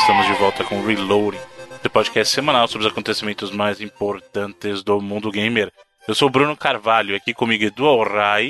estamos de volta com Reloading, seu podcast semanal sobre os acontecimentos mais importantes do mundo gamer. Eu sou o Bruno Carvalho, aqui comigo Edu Alray.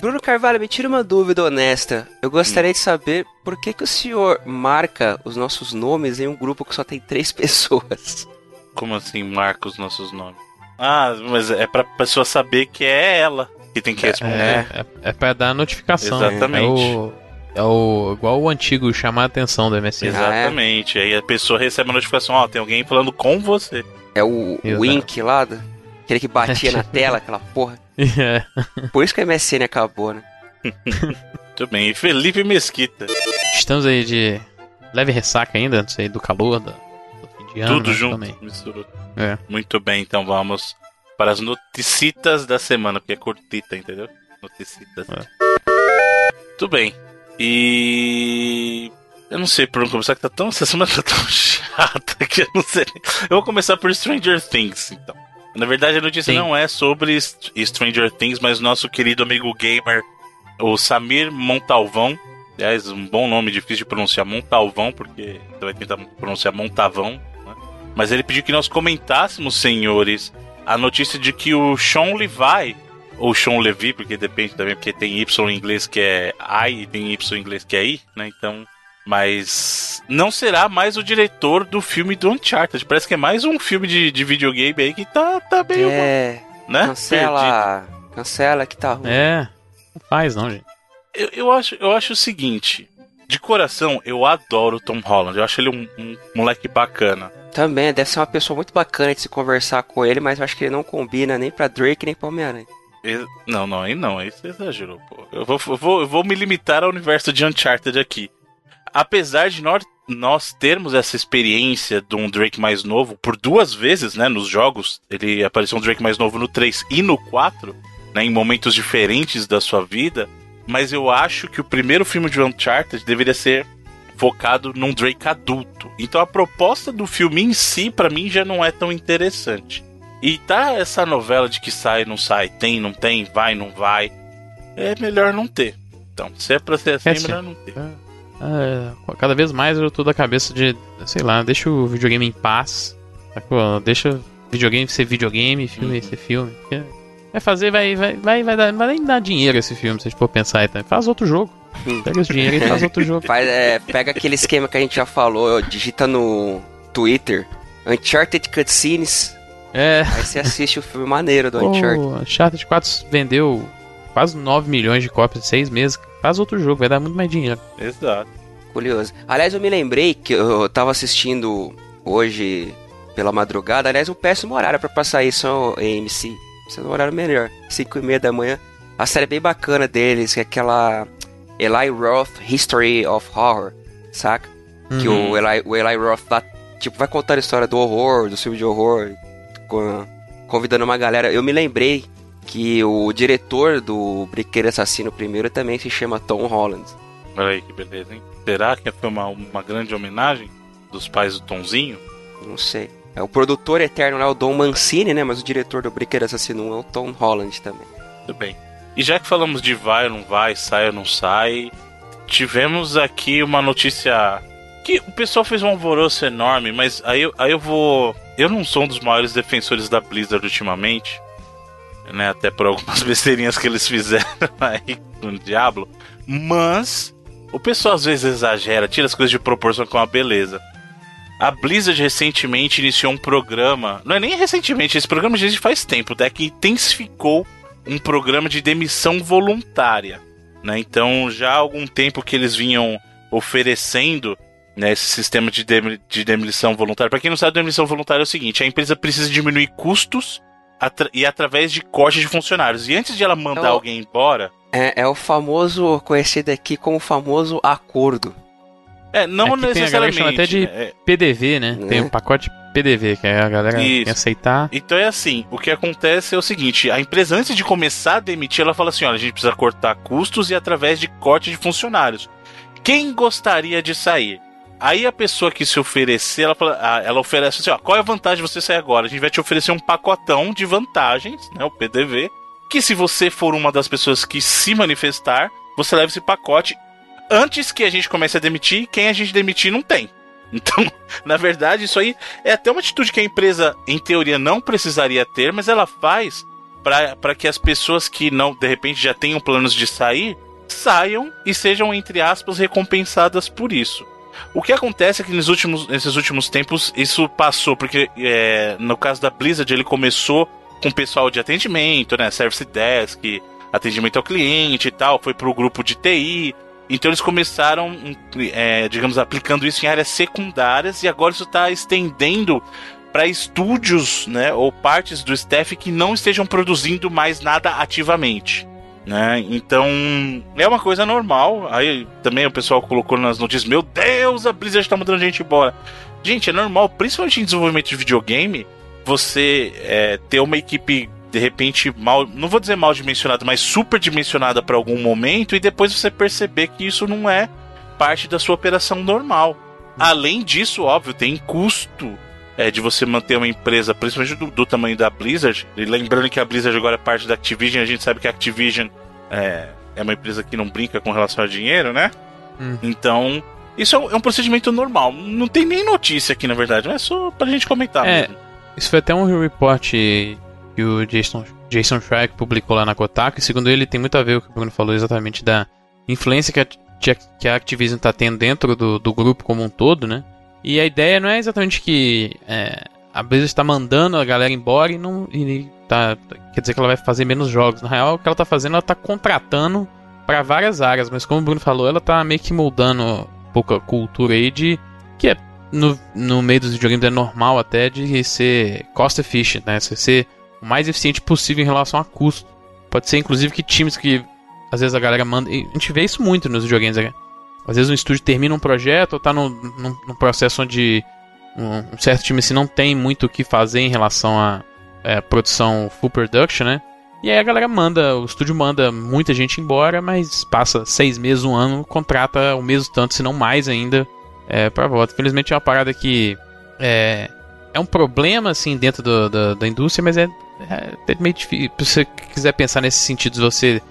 Bruno Carvalho, me tira uma dúvida honesta. Eu gostaria hum. de saber por que, que o senhor marca os nossos nomes em um grupo que só tem três pessoas. Como assim marca os nossos nomes? Ah, mas é pra pessoa saber que é ela que tem que responder. É, é, é pra dar notificação. Exatamente. É o, é o igual o antigo chamar a atenção do MSN. Exatamente. Aí a pessoa recebe a notificação, ó, tem alguém falando com você. É o Exato. Wink lá, do, aquele que batia na tela, aquela porra. É. Por isso que a MSN acabou, né? Muito bem. E Felipe Mesquita. Estamos aí de leve ressaca ainda, não sei, do calor, do, do fim de ano. Tudo junto, também. misturou. É. Muito bem, então vamos para as noticitas da semana, porque é curtita, entendeu? Noticitas. É. Tudo bem. E. Eu não sei por onde começar, que tá tão. Essa semana tá tão chata que eu não sei. Eu vou começar por Stranger Things, então. Na verdade, a notícia Sim. não é sobre Stranger Things, mas nosso querido amigo gamer, o Samir Montalvão. Aliás, um bom nome difícil de pronunciar, Montalvão, porque você vai tentar pronunciar Montavão. Né? Mas ele pediu que nós comentássemos, senhores, a notícia de que o Sean Levi ou Sean Levy, porque depende também, porque tem Y em inglês que é I e tem Y em inglês que é I, né? Então. Mas não será mais o diretor do filme do Uncharted. Parece que é mais um filme de, de videogame aí que tá, tá meio. É. Né? Cancela. Perdido. Cancela que tá ruim. É. Não faz não, gente. Eu, eu, acho, eu acho o seguinte. De coração, eu adoro o Tom Holland. Eu acho ele um, um moleque bacana. Também, deve ser uma pessoa muito bacana de se conversar com ele, mas eu acho que ele não combina nem pra Drake nem pra Homem-Aranha. Não, não, aí não, aí você exagerou, pô. Eu vou, vou, eu vou me limitar ao universo de Uncharted aqui. Apesar de nós, nós termos essa experiência de um Drake mais novo por duas vezes, né, nos jogos, ele apareceu um Drake mais novo no 3 e no 4, né, em momentos diferentes da sua vida, mas eu acho que o primeiro filme de Uncharted deveria ser focado num Drake adulto. Então a proposta do filme em si, para mim, já não é tão interessante. E tá essa novela de que sai, não sai, tem, não tem, vai, não vai. É melhor não ter. Então, se é pra ser assim, é, é melhor não ter. É, é, cada vez mais eu tô da cabeça de, sei lá, deixa o videogame em paz. Sacou? Deixa videogame ser videogame, filme uhum. ser filme. Vai fazer, vai, vai, vai, vai, dar, vai nem dar dinheiro esse filme, se a gente for pensar aí também. Faz outro jogo. Pega esse dinheiro e faz outro jogo. Faz, é, pega aquele esquema que a gente já falou, digita no Twitter, Uncharted Cutscenes, é. Aí você assiste o filme maneiro do Uncharted. O Uncharted 4 vendeu quase 9 milhões de cópias em 6 meses. Faz outro jogo, vai dar muito mais dinheiro. Exato. Curioso. Aliás, eu me lembrei que eu tava assistindo hoje pela madrugada. Aliás, um péssimo horário para passar isso em MC. Precisa de um horário melhor. 5 e meia da manhã. A série é bem bacana deles, que é aquela Eli Roth History of Horror, saca? Uhum. Que o. Eli, o Eli Roth lá, tipo, vai contar a história do horror, do filme de horror, convidando uma galera. Eu me lembrei que o diretor do Briqueiro Assassino primeiro também se chama Tom Holland. Olha aí que beleza, hein? Será que foi uma, uma grande homenagem dos pais do Tomzinho? Não sei. É o produtor eterno lá, o Don Mancini, né? Mas o diretor do Briqueiro Assassino é o Tom Holland também. Tudo bem. E já que falamos de vai ou não vai, sai ou não sai, tivemos aqui uma notícia que o pessoal fez um alvoroço enorme, mas aí, aí eu vou eu não sou um dos maiores defensores da Blizzard ultimamente, né? Até por algumas besteirinhas que eles fizeram aí no Diablo. Mas o pessoal às vezes exagera, tira as coisas de proporção com a beleza. A Blizzard recentemente iniciou um programa, não é nem recentemente, esse programa já existe faz tempo, até que intensificou um programa de demissão voluntária. Né? Então, já há algum tempo que eles vinham oferecendo né, esse sistema de, dem de demolição voluntária. Para quem não sabe, demolição voluntária é o seguinte: a empresa precisa diminuir custos atra e através de cortes de funcionários. E antes de ela mandar é o, alguém embora. É, é, o famoso, conhecido aqui como o famoso acordo. É, não é necessariamente. Tem até de é... PDV, né? Tem o um pacote PDV, que é a galera Isso. aceitar. Então é assim: o que acontece é o seguinte: a empresa, antes de começar a demitir, ela fala assim: olha, a gente precisa cortar custos e através de corte de funcionários. Quem gostaria de sair? Aí a pessoa que se oferecer, ela, ah, ela oferece assim: ó, qual é a vantagem de você sair agora? A gente vai te oferecer um pacotão de vantagens, né? O PDV. Que se você for uma das pessoas que se manifestar, você leva esse pacote antes que a gente comece a demitir. Quem a gente demitir não tem. Então, na verdade, isso aí é até uma atitude que a empresa, em teoria, não precisaria ter, mas ela faz para que as pessoas que não, de repente, já tenham planos de sair, saiam e sejam, entre aspas, recompensadas por isso. O que acontece é que nos últimos, nesses últimos tempos isso passou, porque é, no caso da Blizzard ele começou com o pessoal de atendimento, né? Service Desk, atendimento ao cliente e tal, foi pro grupo de TI. Então eles começaram, é, digamos, aplicando isso em áreas secundárias e agora isso está estendendo para estúdios, né, ou partes do staff que não estejam produzindo mais nada ativamente. Né? Então, é uma coisa normal. Aí também o pessoal colocou nas notícias: Meu Deus, a Blizzard está mandando gente embora. Gente, é normal, principalmente em desenvolvimento de videogame, você é, ter uma equipe de repente mal, não vou dizer mal dimensionada, mas super dimensionada para algum momento e depois você perceber que isso não é parte da sua operação normal. Além disso, óbvio, tem custo é, de você manter uma empresa, principalmente do, do, tamanho da Blizzard. E lembrando que a Blizzard agora é parte da Activision, a gente sabe que a Activision é, é uma empresa que não brinca com relação a dinheiro, né? Hum. Então, isso é um, é um, procedimento normal. Não tem nem notícia aqui, na verdade, é só pra gente comentar é, mesmo. Isso foi até um report que o Jason, Jason Schreier publicou lá na Kotaku, e segundo ele tem muito a ver com o que o Bruno falou exatamente da influência que a, que a Activision está tendo dentro do, do grupo como um todo, né? E a ideia não é exatamente que é, a Blizzard está mandando a galera embora e não e tá, quer dizer que ela vai fazer menos jogos. Na real, o que ela está fazendo, ela está contratando para várias áreas, mas como o Bruno falou, ela está meio que moldando um pouco a cultura aí de que é no, no meio dos videogames é normal até de ser cost efficient, né? Você ser o mais eficiente possível em relação a custo. Pode ser inclusive que times que às vezes a galera manda. a gente vê isso muito nos videogames. Né? Às vezes um estúdio termina um projeto ou tá num, num, num processo onde um, certo time assim, não tem muito o que fazer em relação a é, produção full production, né? E aí a galera manda, o estúdio manda muita gente embora, mas passa seis meses, um ano, contrata o mesmo tanto, se não mais ainda, é, pra volta. Infelizmente é uma parada que é, é um problema, assim, dentro do, do, da indústria, mas é, é meio difícil. Se você quiser pensar nesse sentido de você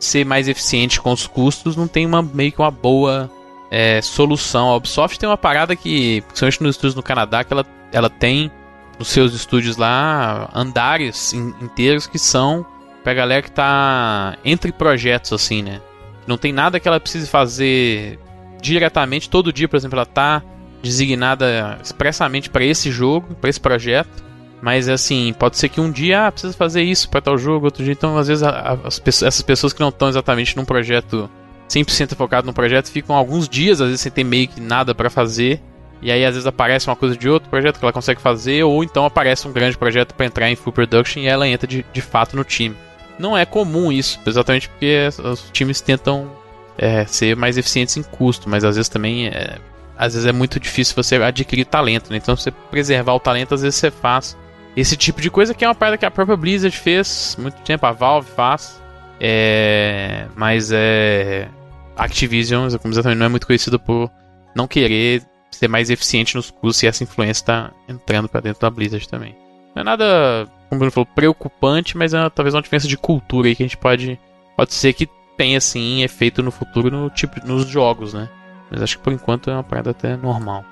ser mais eficiente com os custos, não tem uma meio que uma boa é, solução. A Ubisoft tem uma parada que, principalmente nos estúdios no Canadá, que ela, ela tem nos seus estúdios lá andares inteiros que são pra galera que tá entre projetos, assim, né? Não tem nada que ela precise fazer diretamente todo dia, por exemplo, ela tá designada expressamente para esse jogo, para esse projeto. Mas assim, pode ser que um dia ah, precisa fazer isso para tal jogo, outro dia. Então, às vezes, a, a, as, essas pessoas que não estão exatamente num projeto 100% focado no projeto ficam alguns dias, às vezes, sem ter meio que nada para fazer. E aí, às vezes, aparece uma coisa de outro projeto que ela consegue fazer, ou então aparece um grande projeto para entrar em full production e ela entra de, de fato no time. Não é comum isso, exatamente porque os times tentam é, ser mais eficientes em custo, mas às vezes também é, às vezes é muito difícil você adquirir talento, né? Então, você preservar o talento, às vezes você faz esse tipo de coisa que é uma parada que a própria Blizzard fez muito tempo, a Valve faz. É, mas é. Activision, como exatamente, não é muito conhecido por não querer ser mais eficiente nos custos e essa influência está entrando para dentro da Blizzard também. Não é nada, como o Bruno falou, preocupante, mas é talvez uma diferença de cultura aí que a gente pode. Pode ser que tenha sim efeito no futuro no tipo, nos jogos, né? Mas acho que por enquanto é uma parada até normal.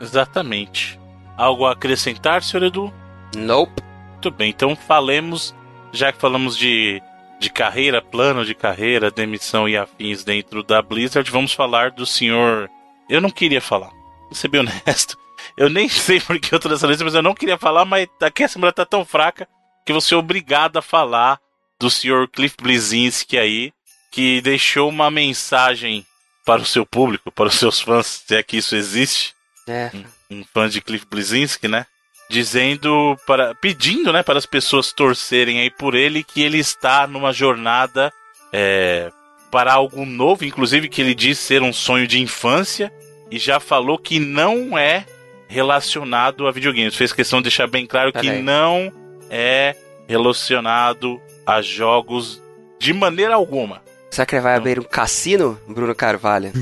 Exatamente. Algo a acrescentar, senhor Edu? Nope. Muito bem, então falemos, já que falamos de, de carreira, plano de carreira, demissão e afins dentro da Blizzard, vamos falar do senhor. Eu não queria falar, vou ser bem honesto. Eu nem sei por que eu tô nessa lista, mas eu não queria falar, mas aqui a semana tá tão fraca que você é obrigado a falar do senhor Cliff Blizinski aí, que deixou uma mensagem para o seu público, para os seus fãs, se é que isso existe. É. Um, um fã de Cliff Blizinski, né? Dizendo para pedindo, né, para as pessoas torcerem aí por ele que ele está numa jornada é, para algo novo, inclusive que ele diz ser um sonho de infância e já falou que não é relacionado a videogames. Fez questão de deixar bem claro que não é relacionado a jogos de maneira alguma. Será que ele vai abrir um cassino, Bruno Carvalho?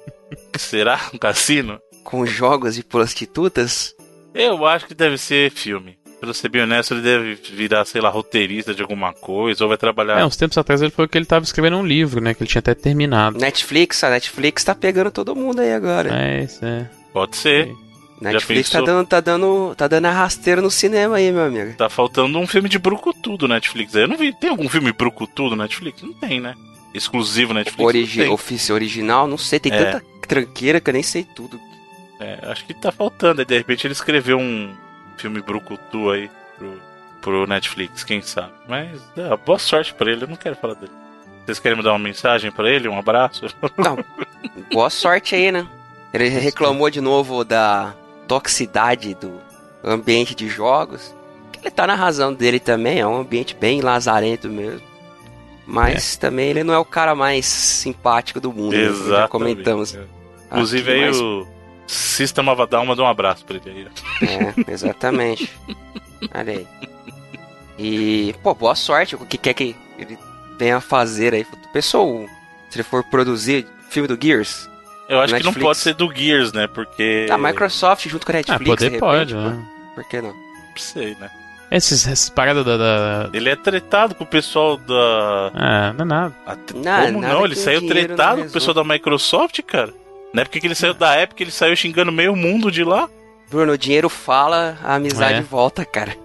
Será um cassino? Com jogos de prostitutas? Eu acho que deve ser filme. Pra ser bem honesto, ele deve virar, sei lá, roteirista de alguma coisa, ou vai trabalhar. É, uns tempos atrás ele falou que ele tava escrevendo um livro, né? Que ele tinha até terminado. Netflix, a Netflix tá pegando todo mundo aí agora. É, isso é. Pode ser. Netflix tá dando, tá, dando, tá dando a rasteira no cinema aí, meu amigo. Tá faltando um filme de brucutu Netflix. Eu não vi. Tem algum filme brucutu do Netflix? Não tem, né? Exclusivo Netflix. Origi Ofício original, não sei. Tem é. tanta tranqueira que eu nem sei tudo. É, acho que tá faltando. De repente ele escreveu um filme brucutu aí pro, pro Netflix, quem sabe. Mas é, boa sorte pra ele, eu não quero falar dele. Vocês querem me dar uma mensagem para ele? Um abraço? Não. Boa sorte aí, né? Ele reclamou de novo da toxicidade do ambiente de jogos. Ele tá na razão dele também, é um ambiente bem lazarento mesmo. Mas é. também ele não é o cara mais simpático do mundo, Exatamente. Né? já comentamos. É. Inclusive aí mais... o System of a Down mandou um abraço pra ele aí. É, exatamente. Olha aí. E, pô, boa sorte. O que quer que ele venha a fazer aí? Pessoal, se ele for produzir filme do Gears, eu acho Netflix. que não pode ser do Gears, né? Porque. A Microsoft junto com a Netflix. Ah, poder repente, pode, né? Por que não? Não sei, né? Esses, essas paradas da, da, Ele é tretado com o pessoal da. Ah, não é nada. não, Como não? Ele saiu tretado com o pessoal da Microsoft, cara? Na época que ele saiu da época, ele saiu xingando meio mundo de lá. Bruno, o dinheiro fala, a amizade é. volta, cara.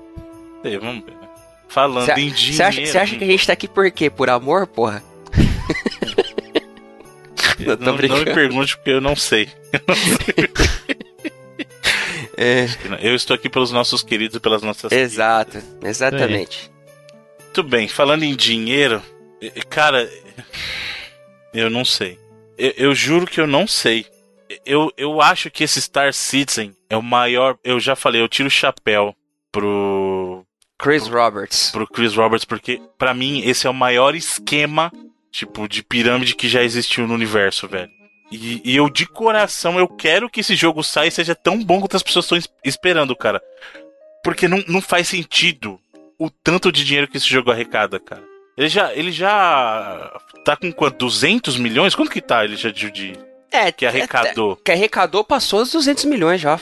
Sei, vamos ver. Né? Falando cê, em dinheiro. Você acha, acha, que a gente tá aqui por quê? Por amor, porra? não, não, não, me pergunte porque eu não sei. é. Eu estou aqui pelos nossos queridos e pelas nossas. Exato, queridas. exatamente. É. Muito bem, falando em dinheiro, cara, eu não sei. Eu, eu, juro que eu não sei. Eu, eu acho que esse Star Citizen é o maior. Eu já falei, eu tiro o chapéu pro. Chris Roberts. Pro Chris Roberts, porque para mim esse é o maior esquema tipo, de pirâmide que já existiu no universo, velho. E, e, eu, de coração, eu quero que esse jogo saia e seja tão bom quanto as pessoas estão esperando, cara. Porque não, não faz sentido o tanto de dinheiro que esse jogo arrecada, cara. Ele já, ele já tá com quanto? 200 milhões? Quanto que tá ele já de... de é, que arrecadou? É, que arrecadou passou os 200 milhões já.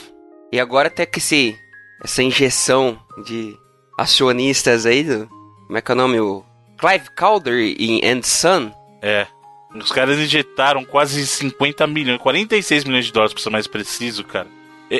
E agora até que esse, essa injeção de acionistas aí, do, como é que é o nome? O Clive Calder em And Son. É. Os caras injetaram quase 50 milhões, 46 milhões de dólares, pra ser mais preciso, cara.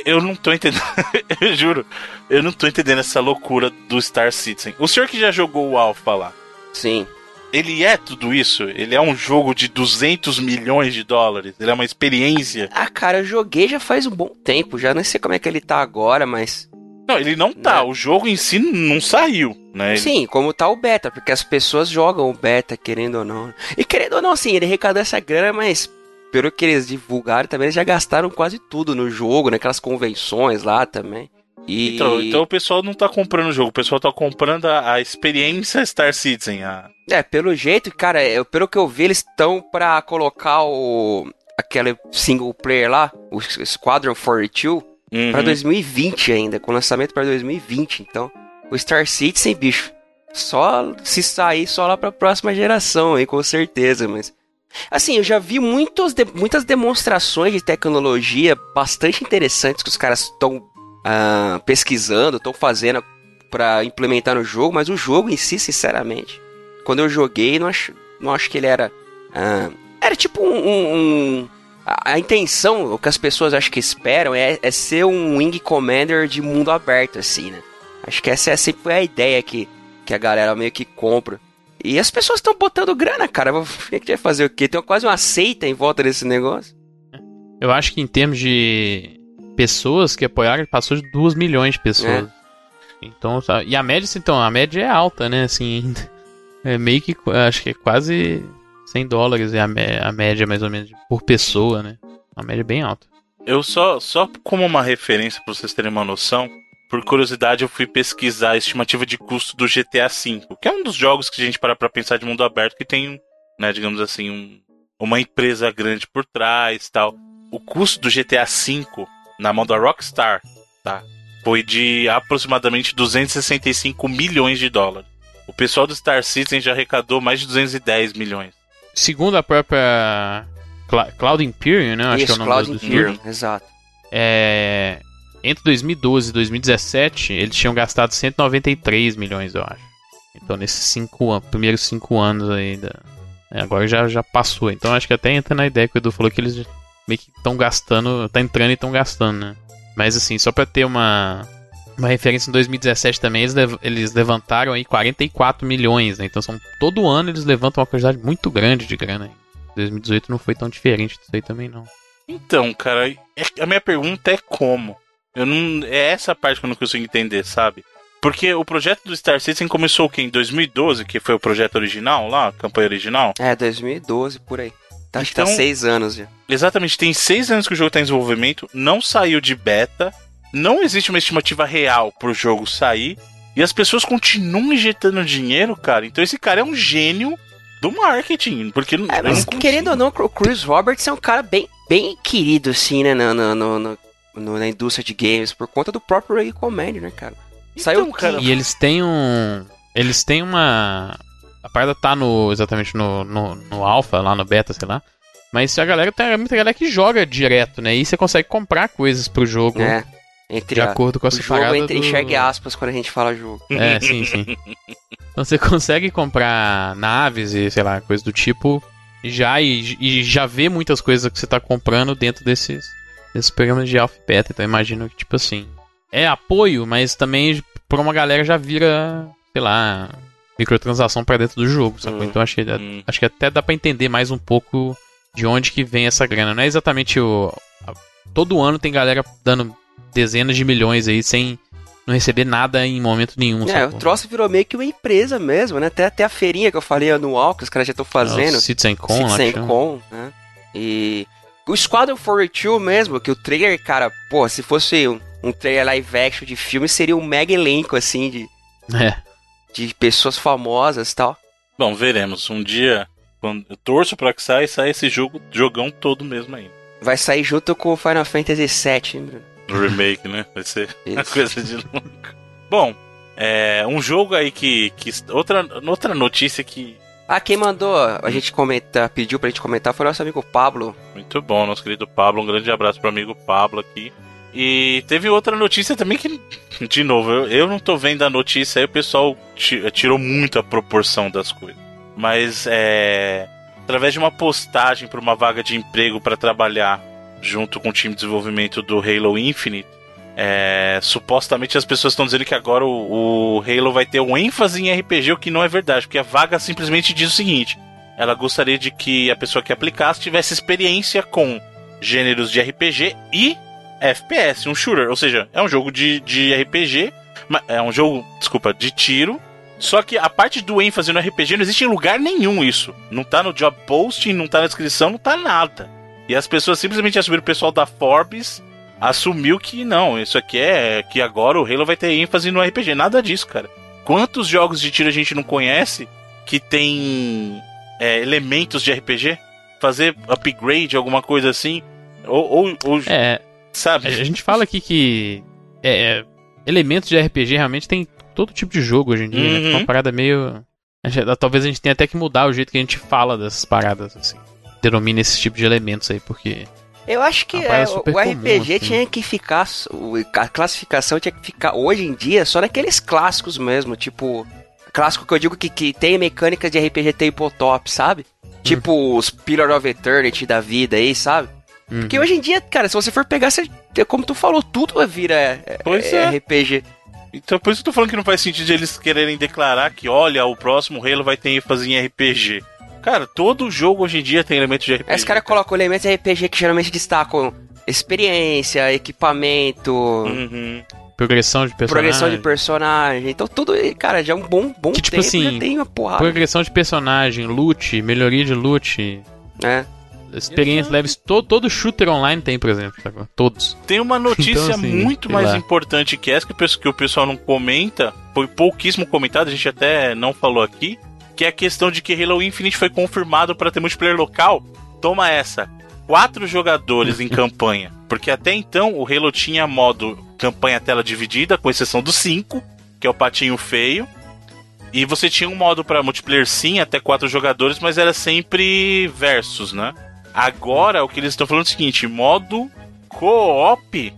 Eu não tô entendendo, eu juro, eu não tô entendendo essa loucura do Star Citizen. O senhor que já jogou o Alpha lá. Sim. Ele é tudo isso? Ele é um jogo de 200 milhões de dólares? Ele é uma experiência? Ah, cara, eu joguei já faz um bom tempo, já não sei como é que ele tá agora, mas não, ele não tá. Né? O jogo em si não saiu, né? Sim, como tá o beta, porque as pessoas jogam o beta, querendo ou não. E querendo ou não, sim, ele arrecadou essa grana, mas pelo que eles divulgaram também, eles já gastaram quase tudo no jogo, naquelas convenções lá também. E... Então, então o pessoal não tá comprando o jogo, o pessoal tá comprando a, a experiência Star Citizen. A... É, pelo jeito, cara, eu, pelo que eu vi, eles estão pra colocar o. aquele single player lá, o Squadron 42 uhum. para 2020 ainda, com lançamento para 2020. Então, o Star Citizen, bicho, só se sair só lá para a próxima geração aí, com certeza, mas assim, eu já vi muitos de, muitas demonstrações de tecnologia bastante interessantes que os caras estão ah, pesquisando, estão fazendo para implementar no jogo, mas o jogo em si, sinceramente, quando eu joguei, não acho, não acho que ele era uh, era tipo um, um, a, a, intenção, o que as pessoas acho que esperam é, é ser um Wing Commander de mundo aberto, assim, né? Acho que essa é sempre a ideia que, que a galera meio que compra. E as pessoas estão botando grana, cara. Vai fazer o quê? Tem quase uma seita em volta desse negócio. Eu acho que em termos de pessoas que apoiaram, passou de 2 milhões de pessoas. É. Então, tá, e a média, então, a média é alta, né? Assim, é meio que, acho que é quase 100 dólares é a, a média, mais ou menos, por pessoa, né? Uma média bem alta. Eu só, só como uma referência para vocês terem uma noção, por curiosidade eu fui pesquisar a estimativa de custo do GTA V, que é um dos jogos que a gente para pra pensar de mundo aberto que tem, né, digamos assim, um, uma empresa grande por trás tal. O custo do GTA V na mão da Rockstar, tá? Foi de aproximadamente 265 milhões de dólares. O pessoal do Star Citizen já arrecadou mais de 210 milhões segundo a própria Cla Cloud Imperium, né? Acho Isso, que é o nome Cloud do, Imperium, exato. É, entre 2012 e 2017, eles tinham gastado 193 milhões, eu acho. Então, nesses cinco primeiros cinco anos aí, da, é, agora já, já passou. Então, acho que até entra na ideia que o Edu falou que eles meio que estão gastando, tá entrando e estão gastando, né? Mas assim, só pra ter uma, uma referência, em 2017 também eles, eles levantaram aí 44 milhões, né? Então são, todo ano eles levantam uma quantidade muito grande de grana. 2018 não foi tão diferente disso aí também, não. Então, cara, é, a minha pergunta é como? Eu não, é essa parte que eu não consigo entender, sabe? Porque o projeto do Star Citizen começou o quê? Em 2012, que foi o projeto original lá, a campanha original? É, 2012, por aí. Tá, acho então, que tá então, seis anos já. Exatamente, tem seis anos que o jogo tá em desenvolvimento, não saiu de beta, não existe uma estimativa real pro jogo sair, e as pessoas continuam injetando dinheiro, cara. Então esse cara é um gênio do marketing, porque é, mas querendo ou não, o Chris Roberts é um cara bem, bem querido, assim, né, no, no, no, no na indústria de games, por conta do próprio Ray Command, né, cara? Saiu então, cara. E eles têm um. Eles têm uma. A parada tá no. exatamente no, no, no alpha, lá no beta, sei lá. Mas a galera tem muita galera que joga direto, né? E você consegue comprar coisas pro jogo. É. Entre de a, acordo com essa jogo parada entre do... enxergue aspas quando a gente fala jogo. É, sim, sim. Então você consegue comprar naves e, sei lá, coisas do tipo já e, e já vê muitas coisas que você tá comprando dentro desses, desses programas de alpha beta. Então imagino que, tipo assim, é apoio, mas também pra uma galera já vira, sei lá, microtransação para dentro do jogo, sacou? Uhum. Então acho que, uhum. acho que até dá para entender mais um pouco de onde que vem essa grana. Não é exatamente o. A, todo ano tem galera dando dezenas de milhões aí sem não receber nada em momento nenhum. É, sacou? o troço virou meio que uma empresa mesmo, né? Até, até a feirinha que eu falei anual, que os caras já estão fazendo. É, CitizenCon, CitizenCon, né? E o Squadron 42 mesmo, que o trailer, cara, pô, se fosse um, um trailer live action de filme, seria um mega elenco, assim, de, é. De pessoas famosas e tal. Bom, veremos. Um dia, quando eu torço pra que saia, sai esse jogo, jogão todo mesmo aí. Vai sair junto com o Final Fantasy VII, hein, Bruno? O remake, né? Vai ser uma coisa de louco. Bom, é, um jogo aí que, que. Outra, outra notícia que. Ah, quem mandou a gente comentar, pediu pra gente comentar foi nosso amigo Pablo. Muito bom, nosso querido Pablo. Um grande abraço pro amigo Pablo aqui. E teve outra notícia também que, de novo, eu, eu não tô vendo a notícia aí, o pessoal tirou muito a proporção das coisas. Mas é. Através de uma postagem para uma vaga de emprego para trabalhar junto com o time de desenvolvimento do Halo Infinite, é, supostamente as pessoas estão dizendo que agora o, o, Halo vai ter um ênfase em RPG, o que não é verdade, porque a vaga simplesmente diz o seguinte: ela gostaria de que a pessoa que aplicasse tivesse experiência com gêneros de RPG e FPS, um shooter, ou seja, é um jogo de, de RPG, é um jogo, desculpa, de tiro. Só que a parte do ênfase no RPG não existe em lugar nenhum isso. Não tá no job posting, não tá na descrição, não tá nada. E as pessoas simplesmente assumiram o pessoal da Forbes assumiu que não, isso aqui é que agora o Halo vai ter ênfase no RPG. Nada disso, cara. Quantos jogos de tiro a gente não conhece que tem é, elementos de RPG? Fazer upgrade, alguma coisa assim? Ou, ou, ou é, Sabe? A gente fala aqui que é, é, elementos de RPG realmente tem todo tipo de jogo hoje em dia, uhum. né? Uma parada meio. Talvez a gente tenha até que mudar o jeito que a gente fala dessas paradas, assim. Denomina esse tipo de elementos aí, porque. Eu acho que é, o comum, RPG assim. tinha que ficar. A classificação tinha que ficar hoje em dia só naqueles clássicos mesmo, tipo. Clássico que eu digo que, que tem mecânicas de RPG tabletop, sabe? Hum. Tipo os Pillar of Eternity da vida aí, sabe? Uhum. Porque hoje em dia, cara, se você for pegar, você, como tu falou, tudo vira é, pois é, é. RPG. Então por isso que eu tô falando que não faz sentido eles quererem declarar que, olha, o próximo Halo vai ter ênfase em RPG. Cara, todo jogo hoje em dia tem elementos de RPG. Esse cara coloca elementos de RPG que geralmente destacam experiência, equipamento, uhum. progressão de personagem. Progressão de personagem. Então tudo, cara, já é um bom, bom que, tipo tempo, assim, já tem uma porrada. Progressão de personagem, loot, melhoria de loot. É. Experiência leves, todo, todo shooter online tem, por exemplo, sabe? todos. Tem uma notícia então, assim, muito mais lá. importante que essa, que o pessoal não comenta, foi pouquíssimo comentado, a gente até não falou aqui, que é a questão de que Halo Infinite foi confirmado para ter multiplayer local. Toma essa, quatro jogadores em campanha, porque até então o Halo tinha modo campanha tela dividida, com exceção do 5, que é o patinho feio. E você tinha um modo para multiplayer sim, até quatro jogadores, mas era sempre versus, né? Agora o que eles estão falando é o seguinte: modo co-op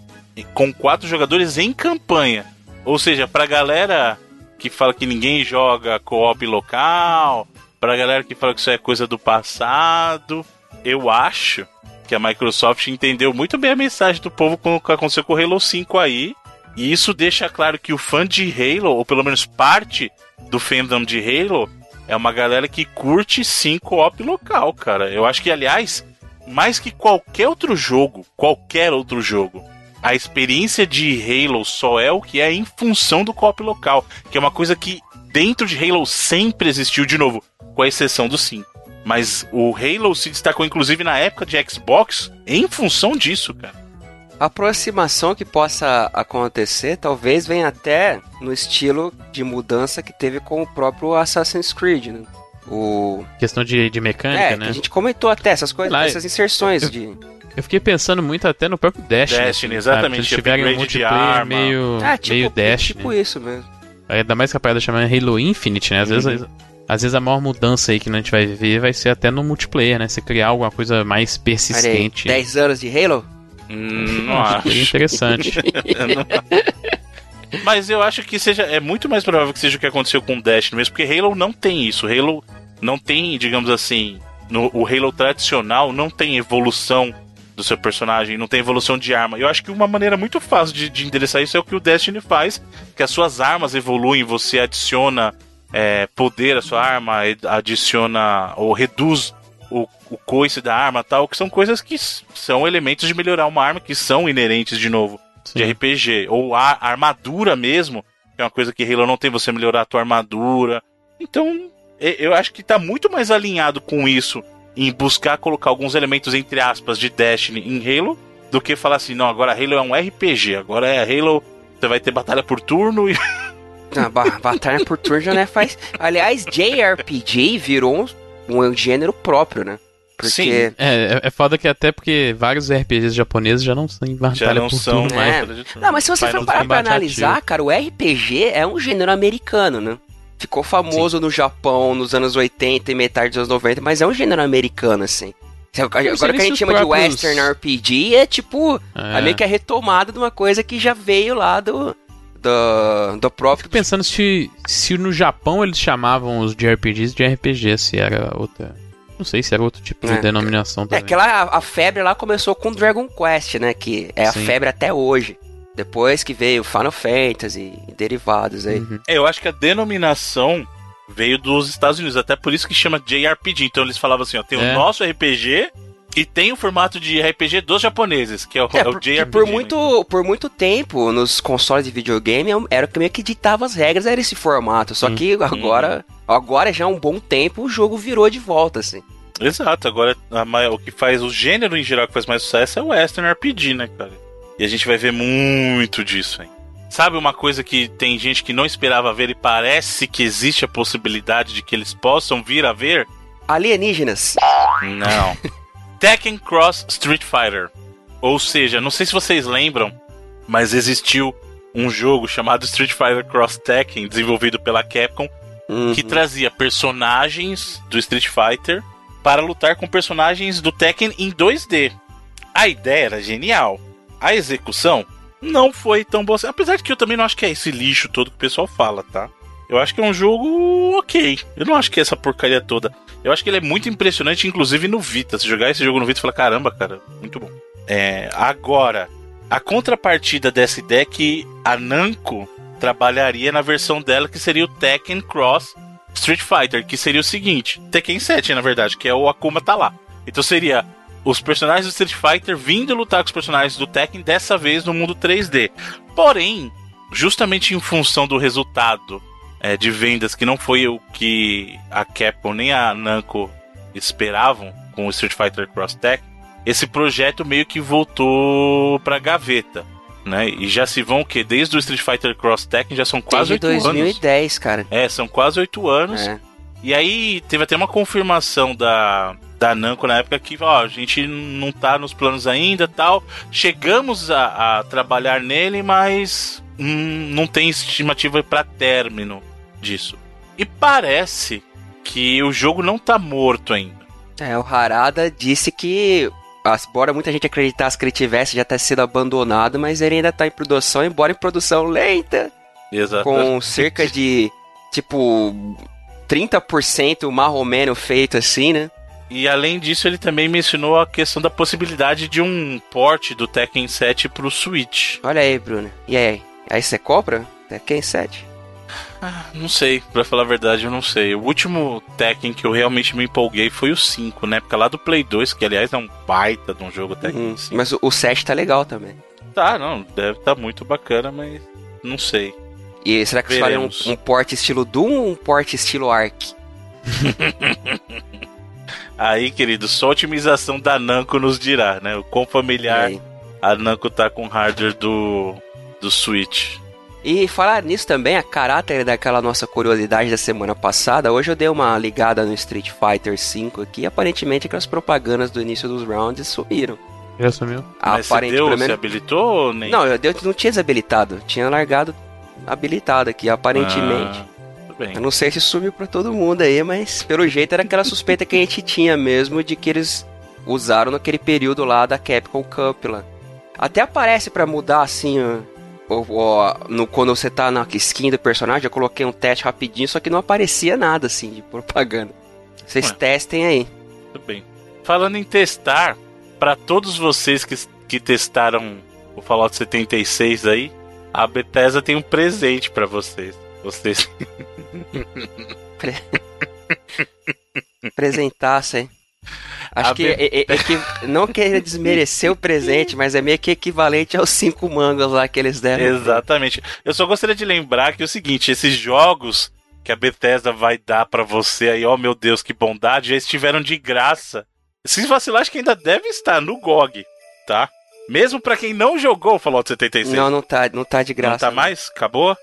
com quatro jogadores em campanha. Ou seja, pra galera que fala que ninguém joga co-op local, pra galera que fala que isso é coisa do passado, eu acho que a Microsoft entendeu muito bem a mensagem do povo com o que aconteceu com o Halo 5 aí. E isso deixa claro que o fã de Halo, ou pelo menos parte do fandom de Halo, é uma galera que curte sim co-op local, cara. Eu acho que, aliás, mais que qualquer outro jogo, qualquer outro jogo, a experiência de Halo só é o que é em função do co-op local, que é uma coisa que dentro de Halo sempre existiu de novo, com a exceção do 5. Mas o Halo se destacou inclusive na época de Xbox em função disso, cara. A aproximação que possa acontecer talvez venha até no estilo de mudança que teve com o próprio Assassin's Creed, né? O... Questão de, de mecânica, é, né? A gente comentou até essas coisas, Lá, essas inserções eu, de. Eu fiquei pensando muito até no próprio Destiny. Destiny, assim, exatamente. Se tiverem um multiplayer meio, é, tipo, meio Destiny. Tipo isso mesmo. Ainda mais capaz de chamar Halo Infinite, né? Às uhum. vezes às vezes a maior mudança aí que a gente vai ver vai ser até no multiplayer, né? Você criar alguma coisa mais persistente. 10 anos de Halo? Hum, não acho. interessante. Mas eu acho que seja é muito mais provável que seja o que aconteceu com o Destiny mesmo, porque Halo não tem isso. Halo não tem, digamos assim, no o Halo tradicional não tem evolução do seu personagem, não tem evolução de arma. Eu acho que uma maneira muito fácil de, de endereçar isso é o que o Destiny faz, que as suas armas evoluem, você adiciona é, poder à sua arma, adiciona ou reduz o, o coice da arma tal, que são coisas que são elementos de melhorar uma arma, que são inerentes, de novo, Sim. de RPG. Ou a armadura mesmo, que é uma coisa que Halo não tem, você melhorar a tua armadura. Então, eu acho que tá muito mais alinhado com isso, em buscar colocar alguns elementos, entre aspas, de Destiny em Halo, do que falar assim, não, agora Halo é um RPG, agora é Halo, você vai ter batalha por turno e... Não, batalha por turno já não é faz... Aliás, JRPG virou um um gênero próprio, né? Porque... Sim. É, é, é foda que até porque vários RPGs japoneses já não são em batalha por são, turno mais. É. Não, mas se você for parar pra analisar, cara, o RPG é um gênero americano, né? Ficou famoso Sim. no Japão nos anos 80 e metade dos anos 90, mas é um gênero americano, assim. Agora que a gente chama próprios... de Western RPG, é tipo, é. é meio que a retomada de uma coisa que já veio lá do, do, do próprio. Fico pensando se, se no Japão eles chamavam os JRPGs de RPG, se era outra. Não sei se era outro tipo é, de denominação é também. É que lá a, a, febre lá começou com Dragon Quest, né? Que é Sim. a febre até hoje. Depois que veio Final Fantasy e derivados aí. Uhum. É, eu acho que a denominação veio dos Estados Unidos, até por isso que chama JRPG. Então eles falavam assim, ó, tem é. o nosso RPG e tem o formato de RPG dos japoneses, que é o, é, é o JRPG. Por muito, por muito tempo, nos consoles de videogame, era meio que ditava as regras, era esse formato. Só que hum. agora, agora já há um bom tempo, o jogo virou de volta, assim. Exato, agora a, o que faz o gênero em geral que faz mais sucesso é o Western RPG, né, cara? E a gente vai ver muito disso, hein? Sabe uma coisa que tem gente que não esperava ver e parece que existe a possibilidade de que eles possam vir a ver? Alienígenas. Não. Tekken Cross Street Fighter. Ou seja, não sei se vocês lembram, mas existiu um jogo chamado Street Fighter Cross Tekken, desenvolvido pela Capcom, uhum. que trazia personagens do Street Fighter para lutar com personagens do Tekken em 2D. A ideia era genial. A execução não foi tão boa. Assim. Apesar de que eu também não acho que é esse lixo todo que o pessoal fala, tá? Eu acho que é um jogo ok. Eu não acho que é essa porcaria toda. Eu acho que ele é muito impressionante, inclusive no Vita. Se jogar esse jogo no Vita, você fala: caramba, cara, muito bom. É, agora, a contrapartida dessa ideia é que a Namco trabalharia na versão dela que seria o Tekken Cross Street Fighter, que seria o seguinte: Tekken 7, na verdade, que é o Akuma tá lá. Então seria os personagens do Street Fighter vindo lutar com os personagens do Tekken, dessa vez no mundo 3D. Porém, justamente em função do resultado é, de vendas que não foi o que a Capcom nem a Namco esperavam com o Street Fighter Cross Tech, esse projeto meio que voltou pra gaveta. Né? E já se vão o quê? Desde o Street Fighter Cross Tekken já são quase oito anos. 2010, cara. É, são quase oito anos. É. E aí teve até uma confirmação da, da Namco na época que ó, a gente não tá nos planos ainda tal. Chegamos a, a trabalhar nele, mas hum, não tem estimativa para término disso. E parece que o jogo não tá morto ainda. É, o Harada disse que, embora muita gente acreditasse que ele tivesse já até sido abandonado, mas ele ainda tá em produção, embora em produção lenta. Exato. Com cerca de, tipo, 30% marromeno feito assim, né? E além disso, ele também mencionou a questão da possibilidade de um port do Tekken 7 pro Switch. Olha aí, Bruno. E aí? Aí você compra Tekken 7? Ah, não sei, pra falar a verdade, eu não sei. O último Tekken que eu realmente me empolguei foi o 5, né? Porque lá do Play 2, que aliás é um baita de um jogo Tekken uhum, 5. Mas o 7 tá legal também. Tá, não, deve tá muito bacana, mas não sei. E será que Veremos. você faria um, um porte estilo Doom ou um porte estilo Ark? Aí, querido, só a otimização da Namco nos dirá, né? O quão familiar a Namco tá com o hardware do, do Switch. E falar nisso também, a caráter daquela nossa curiosidade da semana passada, hoje eu dei uma ligada no Street Fighter V aqui e aparentemente aquelas propagandas do início dos rounds sumiram. Já sumiu? Mas você deu, menos... você habilitou ou nem? Não, eu não tinha desabilitado, tinha largado habilitado aqui, aparentemente. Ah bem. Eu não sei se sumiu para todo mundo aí, mas pelo jeito era aquela suspeita que a gente tinha mesmo de que eles usaram naquele período lá da Capcom Cup lá. Até aparece para mudar assim, ó, ó, no, quando você tá na skin do personagem, eu coloquei um teste rapidinho, só que não aparecia nada assim de propaganda. Vocês Ué. testem aí. Tudo bem. Falando em testar, para todos vocês que, que testaram o Fallout 76 aí, a Bethesda tem um presente para vocês. Vocês. Pre... Apresentassem. Acho que, é, é, é, que não queria desmerecer o presente, mas é meio que equivalente aos cinco mangas lá que eles deram. Exatamente. Eu só gostaria de lembrar que é o seguinte: esses jogos que a Bethesda vai dar para você aí, ó oh, meu Deus, que bondade, já estiveram de graça. Se vacilar, acho que ainda deve estar no GOG, tá? Mesmo para quem não jogou o Fallout 76. Não, não tá, não tá de graça. Não tá né? mais? Acabou?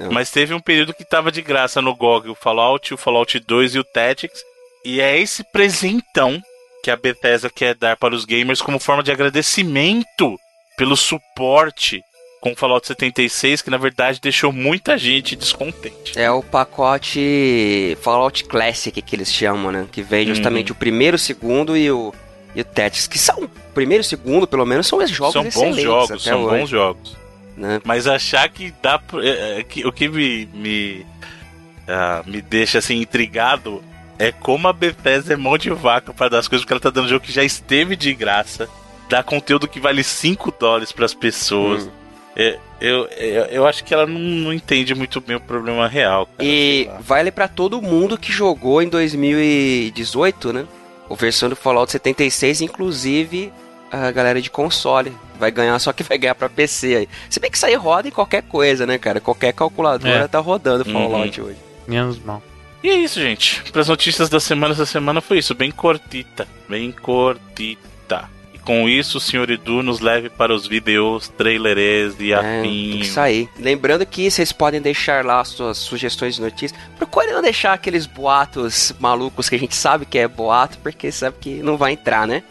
Não. Mas teve um período que tava de graça no GOG, o Fallout, o Fallout 2 e o Tactics. E é esse presentão que a Bethesda quer dar para os gamers como forma de agradecimento pelo suporte com o Fallout 76, que na verdade deixou muita gente descontente. É o pacote Fallout Classic que eles chamam, né? Que vem justamente uhum. o primeiro, o segundo e o, e o Tactics, que são, primeiro e segundo, pelo menos, são jogos São bons jogos, são hoje. bons jogos. Né? Mas achar que dá. É, é, que, o que me, me, uh, me deixa assim intrigado é como a Bethesda é mão de vaca para dar as coisas, porque ela tá dando um jogo que já esteve de graça, dá conteúdo que vale 5 dólares para as pessoas. Hum. É, eu, eu, eu, acho que ela não, não, entende muito bem o problema real. Cara, e vale para todo mundo que jogou em 2018, né? O versão do Fallout 76, inclusive a galera de console. Vai ganhar, só que vai ganhar pra PC aí. Se bem que isso aí roda em qualquer coisa, né, cara? Qualquer calculadora é. tá rodando Fallout uhum. hoje. Menos mal. E é isso, gente. Para as notícias da semana, essa semana foi isso. Bem cortita. Bem cortita. E com isso, o senhor Edu nos leve para os vídeos, trailers e é, afim. Isso aí. Lembrando que vocês podem deixar lá suas sugestões de notícias. Procure não deixar aqueles boatos malucos que a gente sabe que é boato, porque sabe que não vai entrar, né?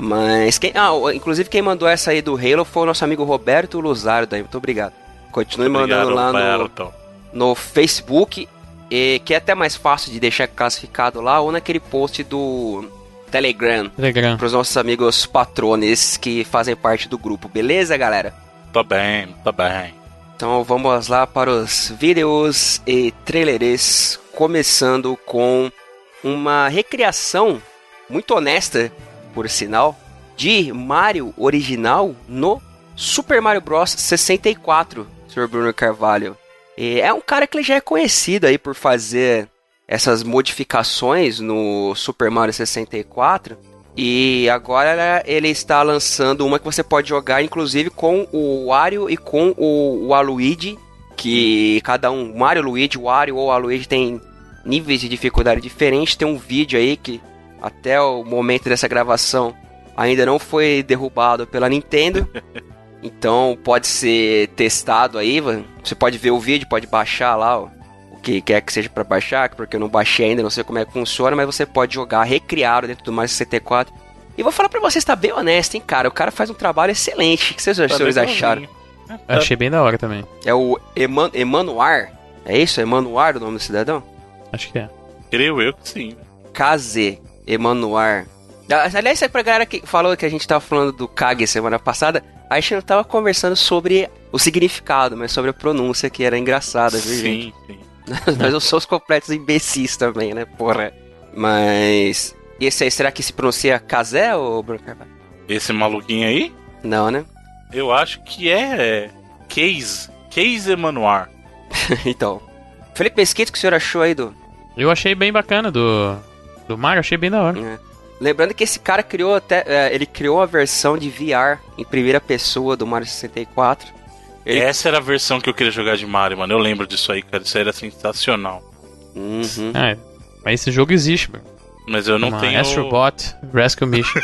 Mas quem. Ah, inclusive quem mandou essa aí do Halo foi o nosso amigo Roberto Luzardo aí. Muito obrigado. Continue muito mandando obrigado, lá no, no Facebook. E, que é até mais fácil de deixar classificado lá ou naquele post do Telegram. Telegram. Para os nossos amigos patrones que fazem parte do grupo. Beleza, galera? Tá bem, tá bem. Então vamos lá para os vídeos e trailers. Começando com uma recriação muito honesta por sinal, de Mario original no Super Mario Bros 64, Sr. Bruno Carvalho. E é um cara que ele já é conhecido aí por fazer essas modificações no Super Mario 64. E agora ele está lançando uma que você pode jogar, inclusive com o Wario e com o, o que cada um, Mario, Luigi, Wario ou Aluigi tem níveis de dificuldade diferentes. Tem um vídeo aí que até o momento dessa gravação, ainda não foi derrubado pela Nintendo. então pode ser testado aí. Você pode ver o vídeo, pode baixar lá ó, o que quer que seja para baixar, porque eu não baixei ainda, não sei como é que funciona, mas você pode jogar, recriar dentro do Mario 64. E vou falar para você, está bem honesto, hein, cara? O cara faz um trabalho excelente. O que vocês tá senhores acharam? Eu achei bem da hora também. É o Eman Emanuar. É isso? Emanuar o nome do cidadão? Acho que é. Creio eu que sim. KZ. Emanuar. Aliás, pra galera que falou que a gente tava falando do Kage semana passada, a gente não tava conversando sobre o significado, mas sobre a pronúncia que era engraçada, viu, sim, gente? Sim, Nós não somos completos imbecis também, né, porra. Mas E esse aí, será que se pronuncia Kazé ou Bruno Carvalho? Esse maluquinho aí? Não, né? Eu acho que é Case. Case Emanuar. então. Felipe Mesquita, o que o senhor achou aí do. Eu achei bem bacana do. Do Mario, achei bem da hora. É. Lembrando que esse cara criou até. É, ele criou a versão de VR em primeira pessoa do Mario 64. Ele... Essa era a versão que eu queria jogar de Mario, mano. Eu lembro disso aí, cara. Isso aí era sensacional. Uhum. É, mas esse jogo existe, mano. Mas eu não Uma tenho. Astrobot Rescue Mission.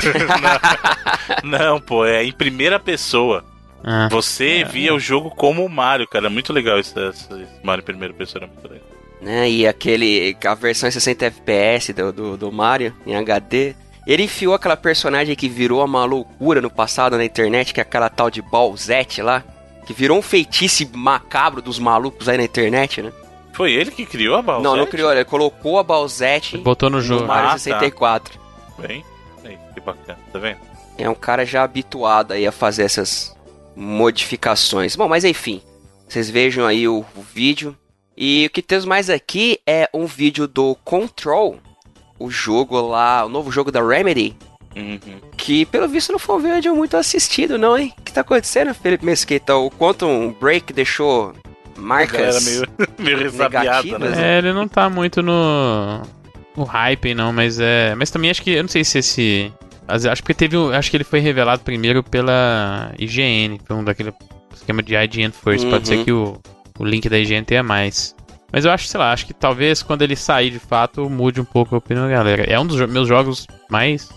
não, não, pô, é em primeira pessoa. Ah, Você é, via é. o jogo como o Mario, cara. Muito legal esse, esse Mario em primeira pessoa, era muito legal. Né, e aquele. A versão em 60 FPS do, do, do Mario em HD. Ele enfiou aquela personagem que virou uma loucura no passado na internet, que é aquela tal de Balzette lá. Que virou um feitiço macabro dos malucos aí na internet, né? Foi ele que criou a Balzette? Não, não criou, ele colocou a Balzette botou no jogo. No Mario ah, 64. Tá. Bem, aí, que bacana, tá vendo? É um cara já habituado aí a fazer essas modificações. Bom, mas enfim, vocês vejam aí o, o vídeo. E o que temos mais aqui é um vídeo do Control, o jogo lá, o novo jogo da Remedy. Uhum. Que pelo visto não foi um vídeo muito assistido, não, hein? O que tá acontecendo, Felipe Mesquita? O Quantum Break deixou marcas meio, meio negativas. Né? É, ele não tá muito no, no hype, não, mas é. Mas também acho que. Eu não sei se esse. Acho que teve. Acho que ele foi revelado primeiro pela IGN, foi um daquele esquema de IGN First. Uhum. Pode ser uhum. que o, o link da IGN tenha mais. Mas eu acho, sei lá, acho que talvez quando ele sair de fato mude um pouco a opinião da galera. É um dos meus jogos mais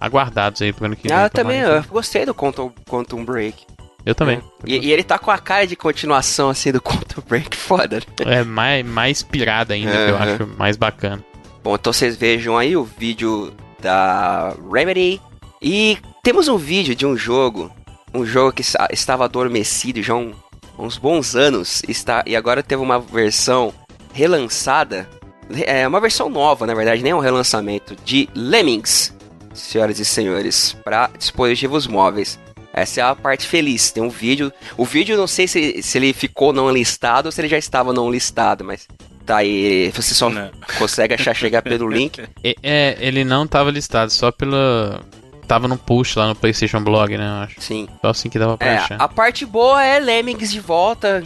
aguardados aí pro ano que vem. Ah, também, eu gostei do Quantum, Quantum Break. Eu também. É. E, e, ele tá com a cara de continuação, assim, do Quantum Break foda, né? É, mais, mais pirada ainda, que eu acho mais bacana. Bom, então vocês vejam aí o vídeo da Remedy. E temos um vídeo de um jogo, um jogo que estava adormecido já há um, uns bons anos, está, e agora teve uma versão relançada, é uma versão nova, na verdade, nem um relançamento, de Lemmings, senhoras e senhores, para dispositivos móveis. Essa é a parte feliz. Tem um vídeo. O vídeo, não sei se, se ele ficou não listado ou se ele já estava não listado, mas tá aí. Você só não. consegue achar chegar pelo link. É, é, ele não estava listado, só pela. Tava no push lá no PlayStation Blog, né? Eu acho. Sim. Só assim que dava pra é, achar. A parte boa é Lemmings de volta.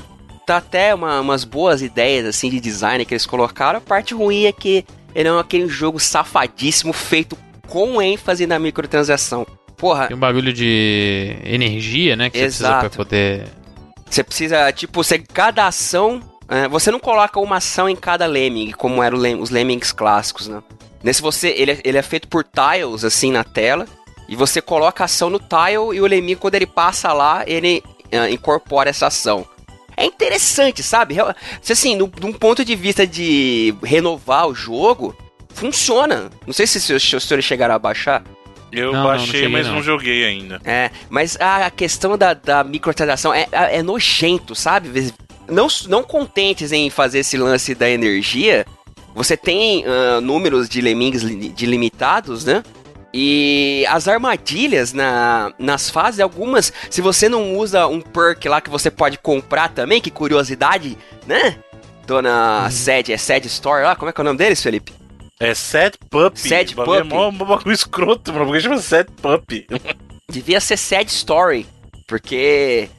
Tá até uma, umas boas ideias assim de design que eles colocaram. A parte ruim é que ele é aquele jogo safadíssimo feito com ênfase na microtransação. Porra. Tem um bagulho de energia, né? Que Exato. você precisa pra poder. Você precisa, tipo, você, cada ação. É, você não coloca uma ação em cada lemming, como eram os lemmings clássicos, né? Nesse você. Ele, é, ele é feito por tiles, assim, na tela. E você coloca a ação no tile e o lemming, quando ele passa lá, ele uh, incorpora essa ação. É interessante, sabe? Assim, de um ponto de vista de renovar o jogo, funciona. Não sei se os senhores chegaram a baixar. Eu não, baixei, não, mas não. não. joguei ainda. É, mas a questão da, da microtransação é, é, é nojento, sabe? Não, não contentes em fazer esse lance da energia, você tem uh, números de lemmings de limitados, né? E as armadilhas na, nas fases, algumas, se você não usa um perk lá que você pode comprar também, que curiosidade, né? Dona hum. Sed, é Sed Store lá, como é que é o nome deles, Felipe? É Sad Pup. Sad Pup. É mó, mó bagulho escroto, mano. Por que chama Sad Pup? Devia ser Sad Story. Porque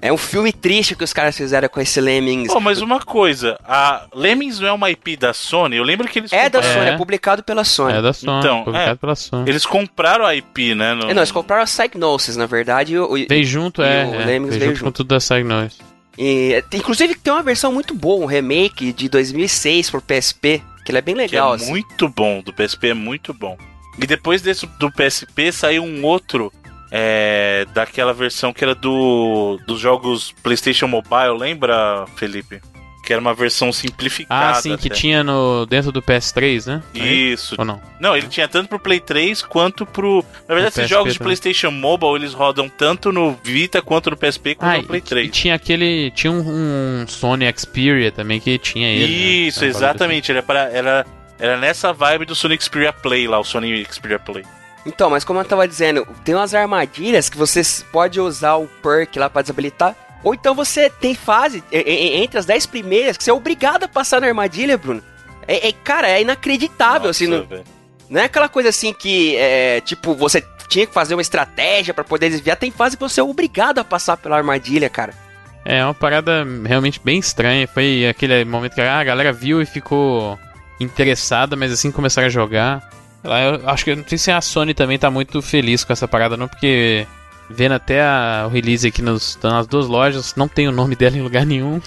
é um filme triste que os caras fizeram com esse Lemmings. Oh, mas uma coisa, a Lemmings não é uma IP da Sony? Eu lembro que eles É compraram... da Sony, é. é publicado pela Sony. É da Sony, então, publicado é, pela Sony. Eles compraram a IP, né? No... É, não, eles compraram a Psygnosis, na verdade. O, veio junto, é. O é, Lemmings veio, veio junto, junto com tudo da Psygnosis. E, inclusive tem uma versão muito boa, um remake de 2006 por PSP, que ele é bem legal. é assim. muito bom, do PSP é muito bom. E depois desse do PSP saiu um outro é, daquela versão que era do dos jogos PlayStation Mobile, lembra, Felipe? Que era uma versão simplificada. Ah, sim, até. que tinha no dentro do PS3, né? Isso. Ou não? Não, ele tinha tanto pro Play 3 quanto pro. Na verdade, esses jogos de PlayStation Mobile eles rodam tanto no Vita quanto no PSP quanto ah, no Play 3. E tinha aquele. Tinha um, um Sony Xperia também que tinha ele. Né? Isso, né? exatamente. Era, para, era, era nessa vibe do Sony Xperia Play lá, o Sony Xperia Play. Então, mas como eu tava dizendo, tem umas armadilhas que você pode usar o perk lá para desabilitar ou então você tem fase entre as 10 primeiras que você é obrigado a passar na armadilha, Bruno. É, é cara, é inacreditável, Nossa, assim. No... Não é aquela coisa assim que, é, tipo, você tinha que fazer uma estratégia para poder desviar. Tem fase que você é obrigado a passar pela armadilha, cara. É, uma parada realmente bem estranha. Foi aquele momento que a galera viu e ficou interessada, mas assim começaram a jogar. Eu acho que não sei se a Sony também tá muito feliz com essa parada, não, porque vendo até a, o release aqui nos, nas duas lojas, não tem o nome dela em lugar nenhum.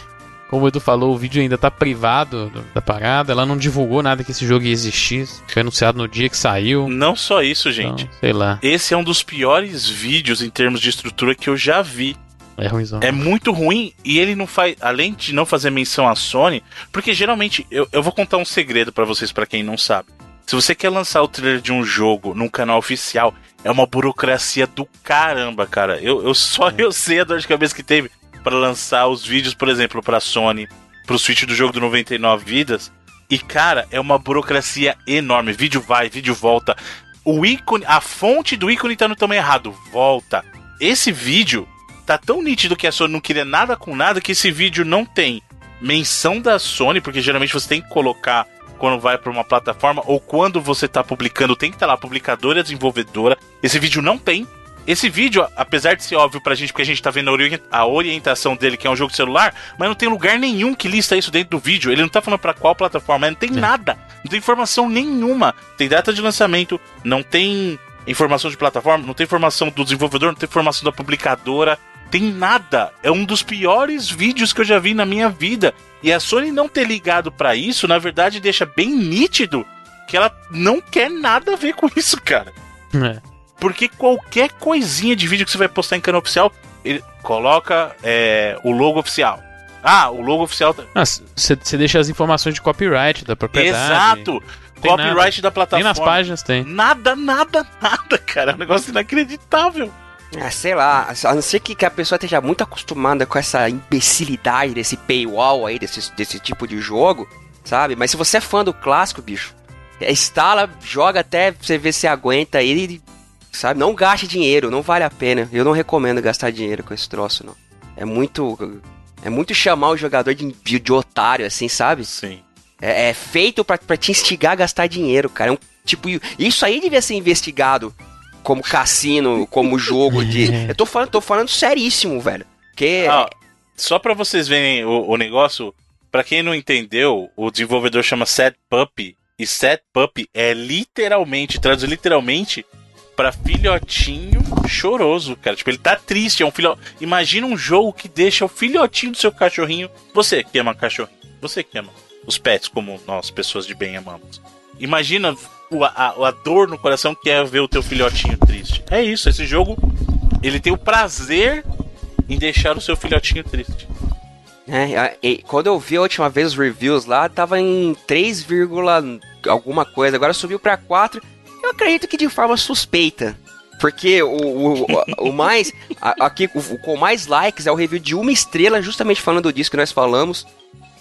Como o Edu falou, o vídeo ainda tá privado da parada. Ela não divulgou nada que esse jogo ia existir. Foi anunciado no dia que saiu. Não só isso, gente. Então, sei lá. Esse é um dos piores vídeos em termos de estrutura que eu já vi. É ruimzão. É muito ruim e ele não faz. Além de não fazer menção à Sony, porque geralmente. Eu, eu vou contar um segredo para vocês, para quem não sabe. Se você quer lançar o trailer de um jogo num canal oficial, é uma burocracia do caramba, cara. Eu, eu só é. eu sei a dor de cabeça que teve para lançar os vídeos, por exemplo, para Sony, pro Switch do jogo do 99 vidas. E cara, é uma burocracia enorme. Vídeo vai, vídeo volta. O ícone, a fonte do ícone tá no tamanho errado. Volta. Esse vídeo tá tão nítido que a Sony não queria nada com nada que esse vídeo não tem menção da Sony, porque geralmente você tem que colocar quando vai para uma plataforma ou quando você tá publicando, tem que estar tá lá publicadora, desenvolvedora. Esse vídeo não tem. Esse vídeo, apesar de ser óbvio pra gente, porque a gente tá vendo a orientação dele, que é um jogo de celular, mas não tem lugar nenhum que lista isso dentro do vídeo. Ele não tá falando para qual plataforma, não tem nada. Não tem informação nenhuma. Tem data de lançamento, não tem informação de plataforma, não tem informação do desenvolvedor, não tem informação da publicadora. Tem nada. É um dos piores vídeos que eu já vi na minha vida. E a Sony não ter ligado para isso, na verdade, deixa bem nítido que ela não quer nada a ver com isso, cara. É. Porque qualquer coisinha de vídeo que você vai postar em canal oficial, ele coloca é, o logo oficial. Ah, o logo oficial. Você tá... deixa as informações de copyright da propriedade. Exato! Copyright nada. da plataforma. Nem nas páginas tem. Nada, nada, nada, cara. É um negócio inacreditável. Ah, sei lá, a não ser que, que a pessoa esteja muito acostumada com essa imbecilidade desse paywall aí, desse, desse tipo de jogo, sabe? Mas se você é fã do clássico, bicho, instala, joga até você ver se aguenta ele, sabe? Não gaste dinheiro, não vale a pena. Eu não recomendo gastar dinheiro com esse troço, não. É muito. É muito chamar o jogador de, de, de otário, assim, sabe? Sim. É, é feito para te instigar a gastar dinheiro, cara. É um, tipo, isso aí devia ser investigado como cassino, como jogo de. Eu tô falando, tô falando seríssimo, velho. Que. Ah, só pra vocês verem o, o negócio, pra quem não entendeu, o desenvolvedor chama Sad Puppy. E Sad Puppy é literalmente, traduz literalmente, pra filhotinho choroso, cara. Tipo, ele tá triste, é um filho. Imagina um jogo que deixa o filhotinho do seu cachorrinho. Você que ama cachorrinho. Você que ama os pets como nós, pessoas de bem, amamos. Imagina a, a, dor no coração que é ver o teu filhotinho triste. É isso, esse jogo ele tem o prazer em deixar o seu filhotinho triste. É, quando eu vi a última vez os reviews lá, tava em 3, alguma coisa, agora subiu para 4. Eu acredito que de forma suspeita. Porque o, o, o mais. Aqui, o, com mais likes é o review de uma estrela, justamente falando disso que nós falamos.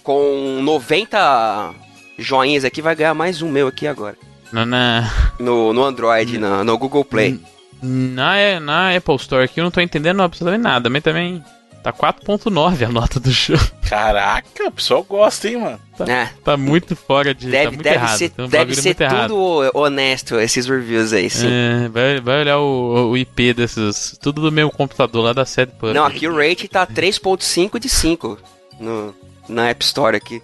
Com 90 joinhas aqui, vai ganhar mais um meu aqui agora. Na, na... No, no Android, na, no Google Play. Na, na Apple Store aqui eu não tô entendendo absolutamente nada, mas também tá 4.9 a nota do show. Caraca, o pessoal gosta, hein, mano? Tá, é. tá muito fora de. Deve, tá muito deve errado. ser, deve ser tudo errado. honesto, esses reviews aí, sim. É, vai, vai olhar o, o, IP desses. Tudo do meu computador lá da sede Não, aqui o rate tá 3.5 de 5 no, na App Store aqui.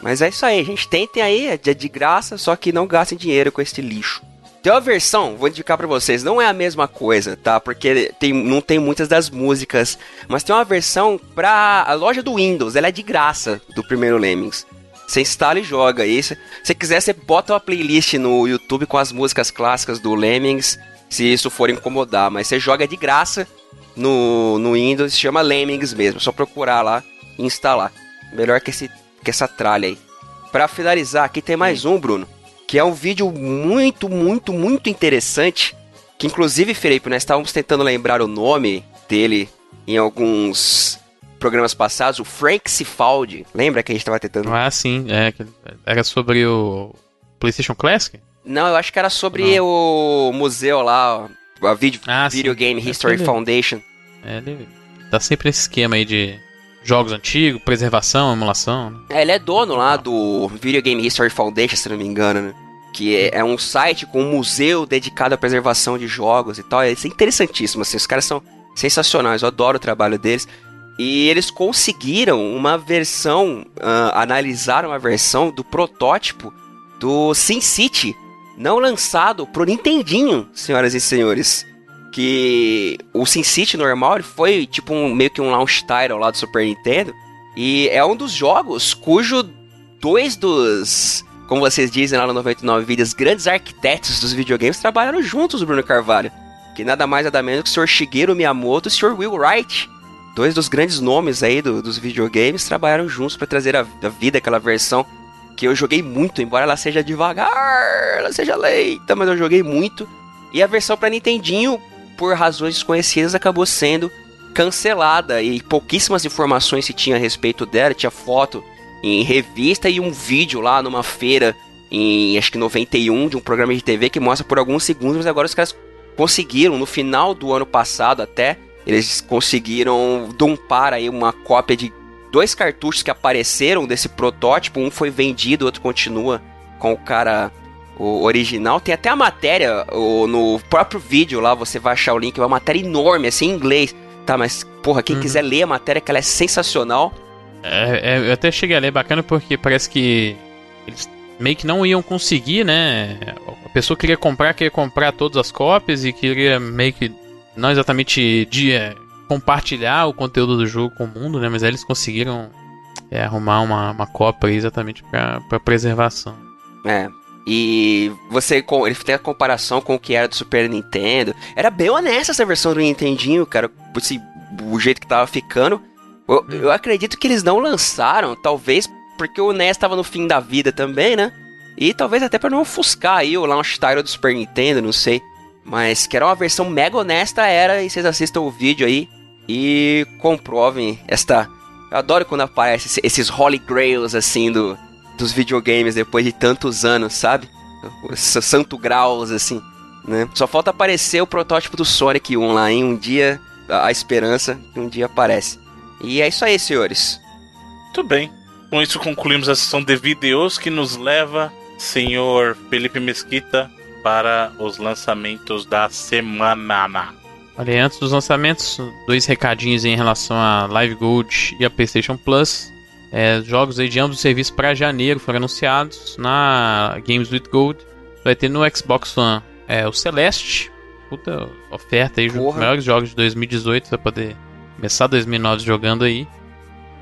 Mas é isso aí, gente. Tentem aí, é de graça, só que não gastem dinheiro com este lixo. Tem uma versão, vou indicar para vocês, não é a mesma coisa, tá? Porque tem, não tem muitas das músicas, mas tem uma versão pra a loja do Windows, ela é de graça, do primeiro Lemmings. Você instala e joga. E se você quiser, você bota uma playlist no YouTube com as músicas clássicas do Lemmings, se isso for incomodar. Mas você joga de graça no, no Windows, chama Lemmings mesmo. É só procurar lá e instalar. Melhor que esse que essa tralha aí. Para finalizar, aqui tem mais um, Bruno, que é um vídeo muito, muito, muito interessante, que inclusive, Felipe, nós estávamos tentando lembrar o nome dele em alguns programas passados, o Frank Cifaldi. Lembra que a gente estava tentando? Ah, sim, é, era sobre o PlayStation Classic? Não, eu acho que era sobre o museu lá, a Video, ah, Video Game History é Foundation. É, ele tá sempre nesse esquema aí de jogos antigos, preservação, emulação. Né? É, ele é dono lá do Video Game History Foundation, se não me engano, né? que é, é, um site com um museu dedicado à preservação de jogos e tal. Isso é interessantíssimo, assim, os caras são sensacionais, eu adoro o trabalho deles. E eles conseguiram uma versão, uh, analisaram a versão do protótipo do SimCity, não lançado pro Nintendinho, senhoras e senhores. Que o SimCity normal foi tipo um, meio que um launch title lá do Super Nintendo. E é um dos jogos cujo dois dos, como vocês dizem lá no 99 Vidas, grandes arquitetos dos videogames trabalharam juntos, Bruno Carvalho. Que nada mais nada menos que o Sr. Shigeru Miyamoto e o Sr. Will Wright dois dos grandes nomes aí do, dos videogames trabalharam juntos para trazer a, a vida aquela versão que eu joguei muito, embora ela seja devagar, ela seja lenta, mas eu joguei muito. E a versão para Nintendinho, por razões desconhecidas, acabou sendo cancelada e pouquíssimas informações se tinha a respeito dela, tinha foto em revista e um vídeo lá numa feira em acho que 91 de um programa de TV que mostra por alguns segundos, mas agora os caras conseguiram no final do ano passado até eles conseguiram dumpar aí uma cópia de dois cartuchos que apareceram desse protótipo. Um foi vendido, outro continua com o cara o original. Tem até a matéria o, no próprio vídeo lá, você vai achar o link, é uma matéria enorme, assim, em inglês. Tá, mas, porra, quem uhum. quiser ler a matéria, que ela é sensacional. É, é, eu até cheguei a ler bacana porque parece que eles meio que não iam conseguir, né? A pessoa queria comprar, queria comprar todas as cópias e queria meio que não exatamente de é, compartilhar o conteúdo do jogo com o mundo, né? Mas eles conseguiram é, arrumar uma, uma cópia exatamente para preservação. É. E você ele tem a comparação com o que era do Super Nintendo. Era bem honesta essa versão do Nintendinho, cara. Esse, o jeito que tava ficando. Eu, hum. eu acredito que eles não lançaram, talvez porque o NES tava no fim da vida também, né? E talvez até para não ofuscar aí o launch title do Super Nintendo, não sei. Mas que era uma versão mega honesta era, e vocês assistam o vídeo aí e comprovem esta. Eu adoro quando aparecem esses Holy Grails assim do, dos videogames depois de tantos anos, sabe? Os santo graus assim, né? Só falta aparecer o protótipo do Sonic 1 lá, em um dia a esperança que um dia aparece. E é isso aí, senhores. Muito bem. Com isso concluímos a sessão de vídeos que nos leva, senhor Felipe Mesquita, para os lançamentos da semana. Olha, antes dos lançamentos, dois recadinhos em relação a Live Gold e a PlayStation Plus. É, jogos aí de ambos os serviços para janeiro foram anunciados na Games with Gold. Vai ter no Xbox One é, o Celeste, puta oferta aí, dos melhores jogos de 2018, vai poder começar 2009 jogando aí.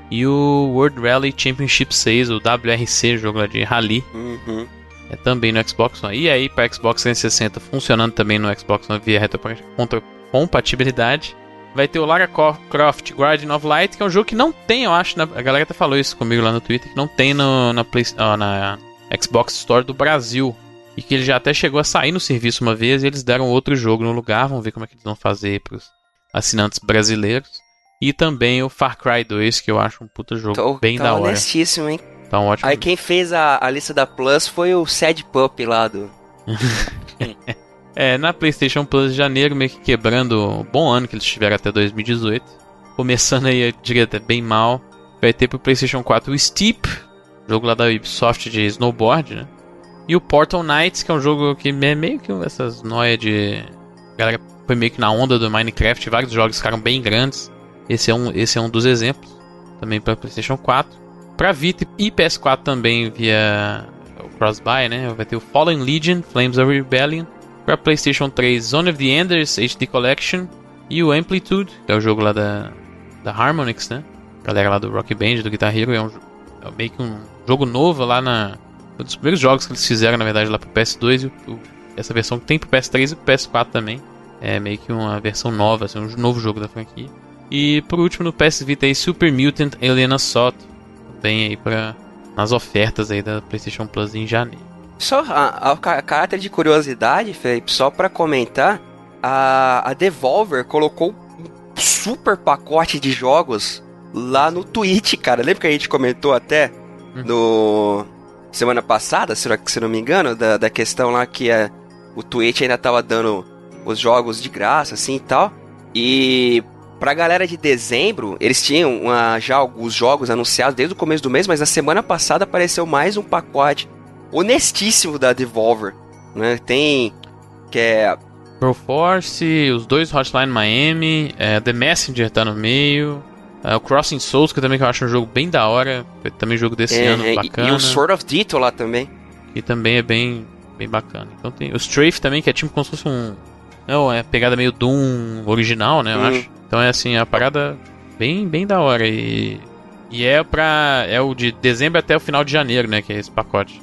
E o World Rally Championship 6, o WRC, jogo de rally. Uhum é também no Xbox One. E aí para Xbox 360 funcionando também no Xbox One via retrocompatibilidade. Vai ter o Lara Croft Guardian of Light, que é um jogo que não tem, eu acho, na, a galera até falou isso comigo lá no Twitter, que não tem no, na, Play, na Xbox Store do Brasil. E que ele já até chegou a sair no serviço uma vez e eles deram outro jogo no lugar. Vamos ver como é que eles vão fazer para os assinantes brasileiros. E também o Far Cry 2, que eu acho um puta jogo tô, bem tô da hora. honestíssimo, hein? Tá um ótimo. Aí quem fez a, a lista da Plus foi o Sad Pup lá do. é, na PlayStation Plus de janeiro, meio que quebrando o bom ano que eles tiveram até 2018. Começando aí, eu diria até bem mal. Vai ter pro PlayStation 4 o Steep, jogo lá da Ubisoft de snowboard, né? E o Portal Knights, que é um jogo que é meio que essas noias de. A galera foi meio que na onda do Minecraft, vários jogos ficaram bem grandes. Esse é um, esse é um dos exemplos. Também para PlayStation 4. Pra Vita e PS4 também via o cross-buy, né? Vai ter o Fallen Legion, Flames of Rebellion. Pra PlayStation 3, Zone of the Enders HD Collection. E o Amplitude, que é o jogo lá da, da Harmonix, né? Galera lá do Rock Band, do Guitar Hero. É, um, é meio que um jogo novo lá na. Um dos primeiros jogos que eles fizeram, na verdade, lá pro PS2. E o, essa versão que tem pro PS3 e pro PS4 também. É meio que uma versão nova, assim, um novo jogo da franquia. E por último no PS Vita aí Super Mutant Alien Assault bem aí para nas ofertas aí da PlayStation Plus em janeiro. Só a, a, a caráter de curiosidade, Felipe, só para comentar, a, a Devolver colocou um super pacote de jogos lá no Twitch, cara. Lembra que a gente comentou até hum. no semana passada, se não me engano, da, da questão lá que é, o Twitch ainda tava dando os jogos de graça, assim e tal. E Pra galera de dezembro, eles tinham uh, já alguns jogos anunciados desde o começo do mês, mas na semana passada apareceu mais um pacote honestíssimo da Devolver, né? Tem que é Force, os dois Hotline Miami, é, The Messenger tá no meio, é, o Crossing Souls, que também que eu acho um jogo bem da hora, também jogo desse é, ano, é, bacana. E o Sword of Ditto lá também. Que também é bem, bem bacana. Então tem o Strafe também, que é tipo como se fosse um... Não, é pegada meio Doom original, né, eu Hum. acho. Então é assim, a parada bem, bem da hora e... E é pra... é o de dezembro até o final de janeiro, né, que é esse pacote.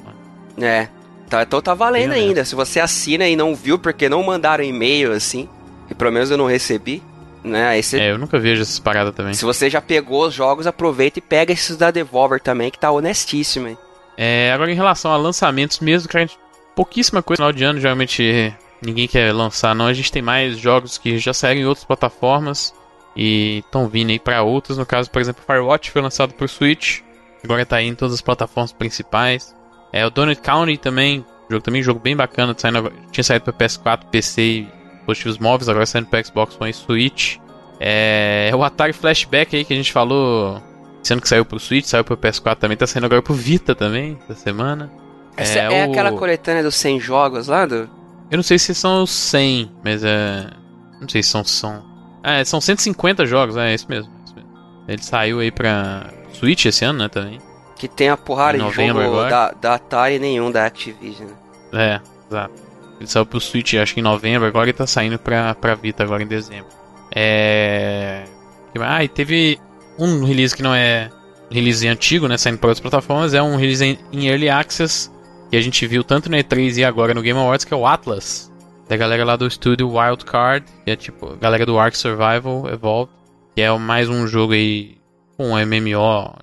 É. Tá, então tá valendo Bem ainda. Se você assina e não viu porque não mandaram e-mail assim, e pelo menos eu não recebi, né? Aí você- É, eu nunca vejo essas paradas também. se você já pegou os jogos, aproveita e pega esses da Devolver também, que tá honestíssimo, hein? É, agora em relação a lançamentos mesmo, cara, a gente- pouquíssima coisa no final de ano, geralmente ninguém quer lançar, não. A gente tem mais jogos que já saíram em outras plataformas e estão vindo aí pra outras. No caso, por exemplo, Firewatch foi lançado pro Switch, agora tá aí em todas as plataformas principais. É, o Donut County também, jogo também jogo bem bacana, tá saindo tinha saído pra PS4, PC e dispositivos móveis, agora saindo pra Xbox One e Switch. É, o Atari Flashback aí que a gente falou, sendo que saiu pro Switch, saiu pro PS4 também, tá saindo agora pro Vita também, essa semana. Essa É, é, o- aquela coletânea dos 100 jogos lá do. Eu não sei se são os 100, mas é. Não sei se são. são... Ah, são 150 jogos, é isso mesmo. é isso mesmo. Ele saiu aí pra Switch esse ano, né, também. Que tem a porrada de jogo agora. da, da Atari e nenhum da Activision. É, exato. Ele saiu pro Switch, acho que em novembro, agora ele tá saindo pra, pra Vita agora em dezembro. É. Ah, e teve um release que não é release antigo, né? Saindo para outras plataformas, é um release em, Early Access que a gente viu tanto no E3 e agora no Game Awards, que é o Atlas. Da galera lá do estúdio Wildcard, que é tipo galera do Ark Survival Evolved, que é mais um jogo aí com um MMO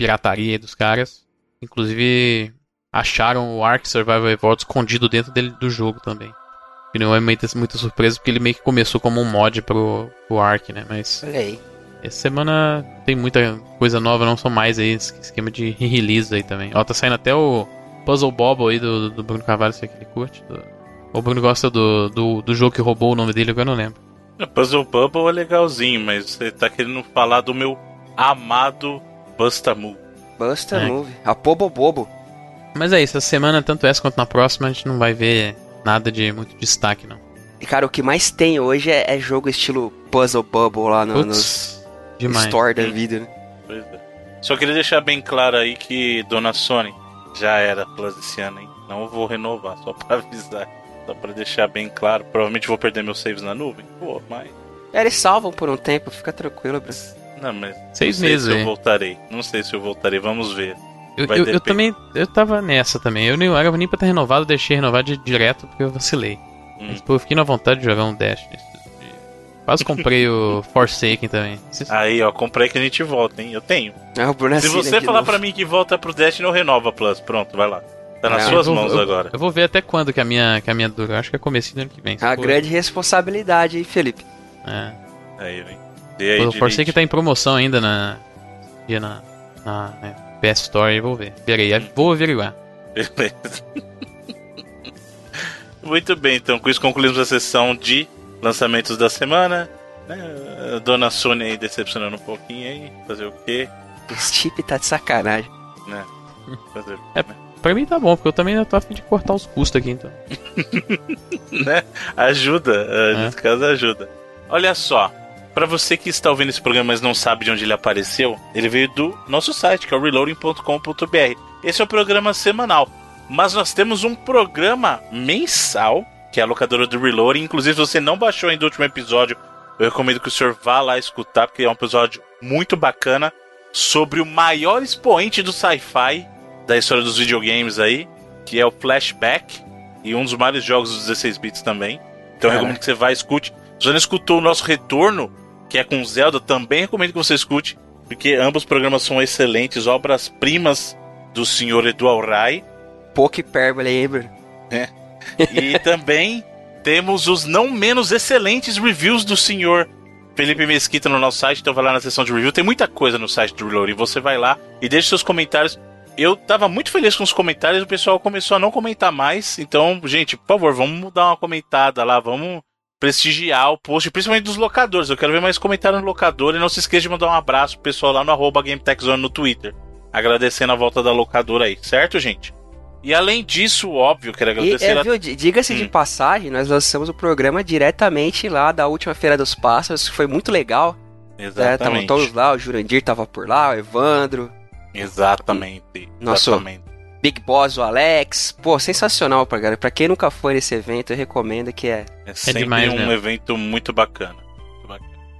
pirataria aí dos caras. Inclusive, acharam o Ark Survival Evolved escondido dentro dele, do jogo também. Que não é muita, muita surpresa, porque ele meio que começou como um mod pro, pro Ark, né? Mas Olha aí. essa semana tem muita coisa nova, não são mais aí esse esquema de release aí também. Ó, tá saindo até o Puzzle Bobble aí do, do Bruno Carvalho, se é que ele curte. Do... O Bruno gosta do, do, do jogo que roubou o nome dele, agora eu não lembro. O Puzzle Bubble é legalzinho, mas você tá querendo falar do meu amado Bustamu. Busta É. Move. A Pobo Bobo. Mas é isso, essa semana, tanto essa quanto na próxima, a gente não vai ver nada de muito destaque, não. E cara, o que mais tem hoje é, é jogo estilo Puzzle Bubble lá no, nos Putz, demais. store da vida, né? Pois é. Só queria deixar bem claro aí que Dona Sony já era Plus esse ano, hein? Não vou renovar, só pra avisar. Só pra deixar bem claro. Provavelmente vou perder meus saves na nuvem. Pô, mas. É, Eles salvam por um tempo, fica tranquilo, bro. Não, mas. Seis não sei meses se aí. eu voltarei. Não sei se eu voltarei, vamos ver. Eu, eu, eu também, eu tava nessa também. Eu nem era nem pra ter renovado, eu deixei renovar de, direto porque eu vacilei. Hum. Mas, pô, eu fiquei na vontade de jogar um Dash. Quase comprei o Forsaken também. Aí, ó, comprei que a gente volta, hein? Eu tenho. É, o Bruno Se você falar pra mim que volta pro Destiny, eu renovo a Plus. Pronto, vai lá. Tá nas É, suas vou- mãos eu- agora. Eu vou ver até quando que a minha, que a minha dura. Acho que é comecinho do ano que vem. A grande responsabilidade aí, Felipe. É. Aí, vem. Dê aí, Pô, o. Forsaken tá em promoção ainda na. na. na né, PS Store, eu vou ver. Verei, vou averiguar. Beleza. Muito bem, então com isso concluímos a sessão de lançamentos da semana. né? A Dona Sônia aí decepcionando um pouquinho aí. Fazer o quê? O Steve tá de sacanagem. Né? Fazer o quê, É. né? Pra mim tá bom, porque eu também tô a fim de cortar os custos aqui, então. né? Ajuda, eh, É. nesse caso ajuda. Olha só, pra você que está ouvindo esse programa mas não sabe de onde ele apareceu, ele veio do nosso site, que é o reloading.com.br. Esse é o programa semanal, mas nós temos um programa mensal, que é a locadora do Reloading. Inclusive, se você não baixou ainda o último episódio, eu recomendo que o senhor vá lá escutar, porque é um episódio muito bacana sobre o maior expoente do sci-fi da história dos videogames aí, que é o Flashback e um dos maiores jogos dos 16 bits também. Então eu recomendo que você vá e escute. Se você não escutou o nosso retorno, que é com Zelda, também recomendo que você escute, porque ambos os programas são excelentes, obras-primas do senhor Edu Alray. Pouco hipérbole Bruno. E também temos os não menos excelentes reviews do senhor Felipe Mesquita no nosso site. Então vai lá na seção de review. Tem muita coisa no site do Reloading. Você vai lá e deixa seus comentários. Eu tava muito feliz com os comentários. O pessoal começou a não comentar mais. Então, gente, por favor, vamos dar uma comentada lá. Vamos prestigiar o post, principalmente dos locadores. Eu quero ver mais comentários no locador. E não se esqueça de mandar um abraço pro pessoal lá no arroba GameTechZone no Twitter. Agradecendo a volta da locadora aí, certo, gente? E além disso, óbvio, quero agradecer. E, é, viu, diga-se hum. de passagem, nós lançamos o programa diretamente lá da última Feira dos Pássaros, que foi muito legal. Exatamente. Estavam todos lá, o Jurandir tava por lá, o Evandro. Exatamente. Nosso exatamente. Big Boss, o Alex. Pô, sensacional pra galera. Pra quem nunca foi nesse evento, eu recomendo que é. É sempre é demais, um mesmo. evento muito bacana.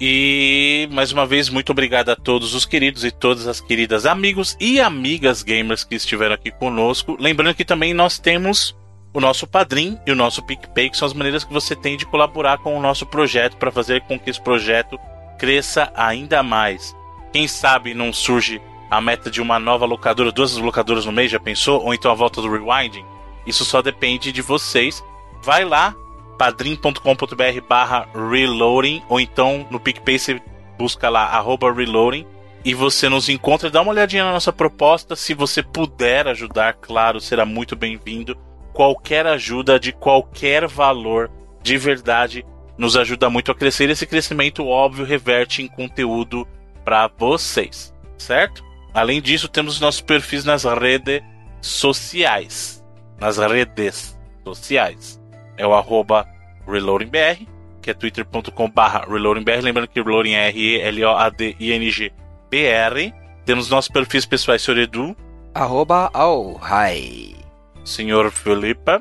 E mais uma vez, muito obrigado a todos os queridos e todas as queridas amigos e amigas gamers que estiveram aqui conosco. Lembrando que também nós temos o nosso Padrim e o nosso PicPay, que são as maneiras que você tem de colaborar com o nosso projeto para fazer com que esse projeto cresça ainda mais. Quem sabe não surge a meta de uma nova locadora, duas locadoras no mês, já pensou? Ou então a volta do Rewinding? Isso só depende de vocês. Vai lá, padrim.com.br barra reloading, ou então no PicPay você busca lá, arroba reloading, e você nos encontra, dá uma olhadinha na nossa proposta, se você puder ajudar, claro, será muito bem-vindo. Qualquer ajuda de qualquer valor, de verdade, nos ajuda muito a crescer. Esse crescimento, óbvio, reverte em conteúdo para vocês, certo? Além disso, temos nossos perfis nas redes sociais. Nas redes sociais é o arroba ReloadingBR, que é twitter.com.br ReloadingBR. Lembrando que Reloading é R-E-L-O-A-D-I-N-G-B-R. Temos nossos perfis pessoais, Sr. Edu. Arroba Alhai. Senhor Felipe.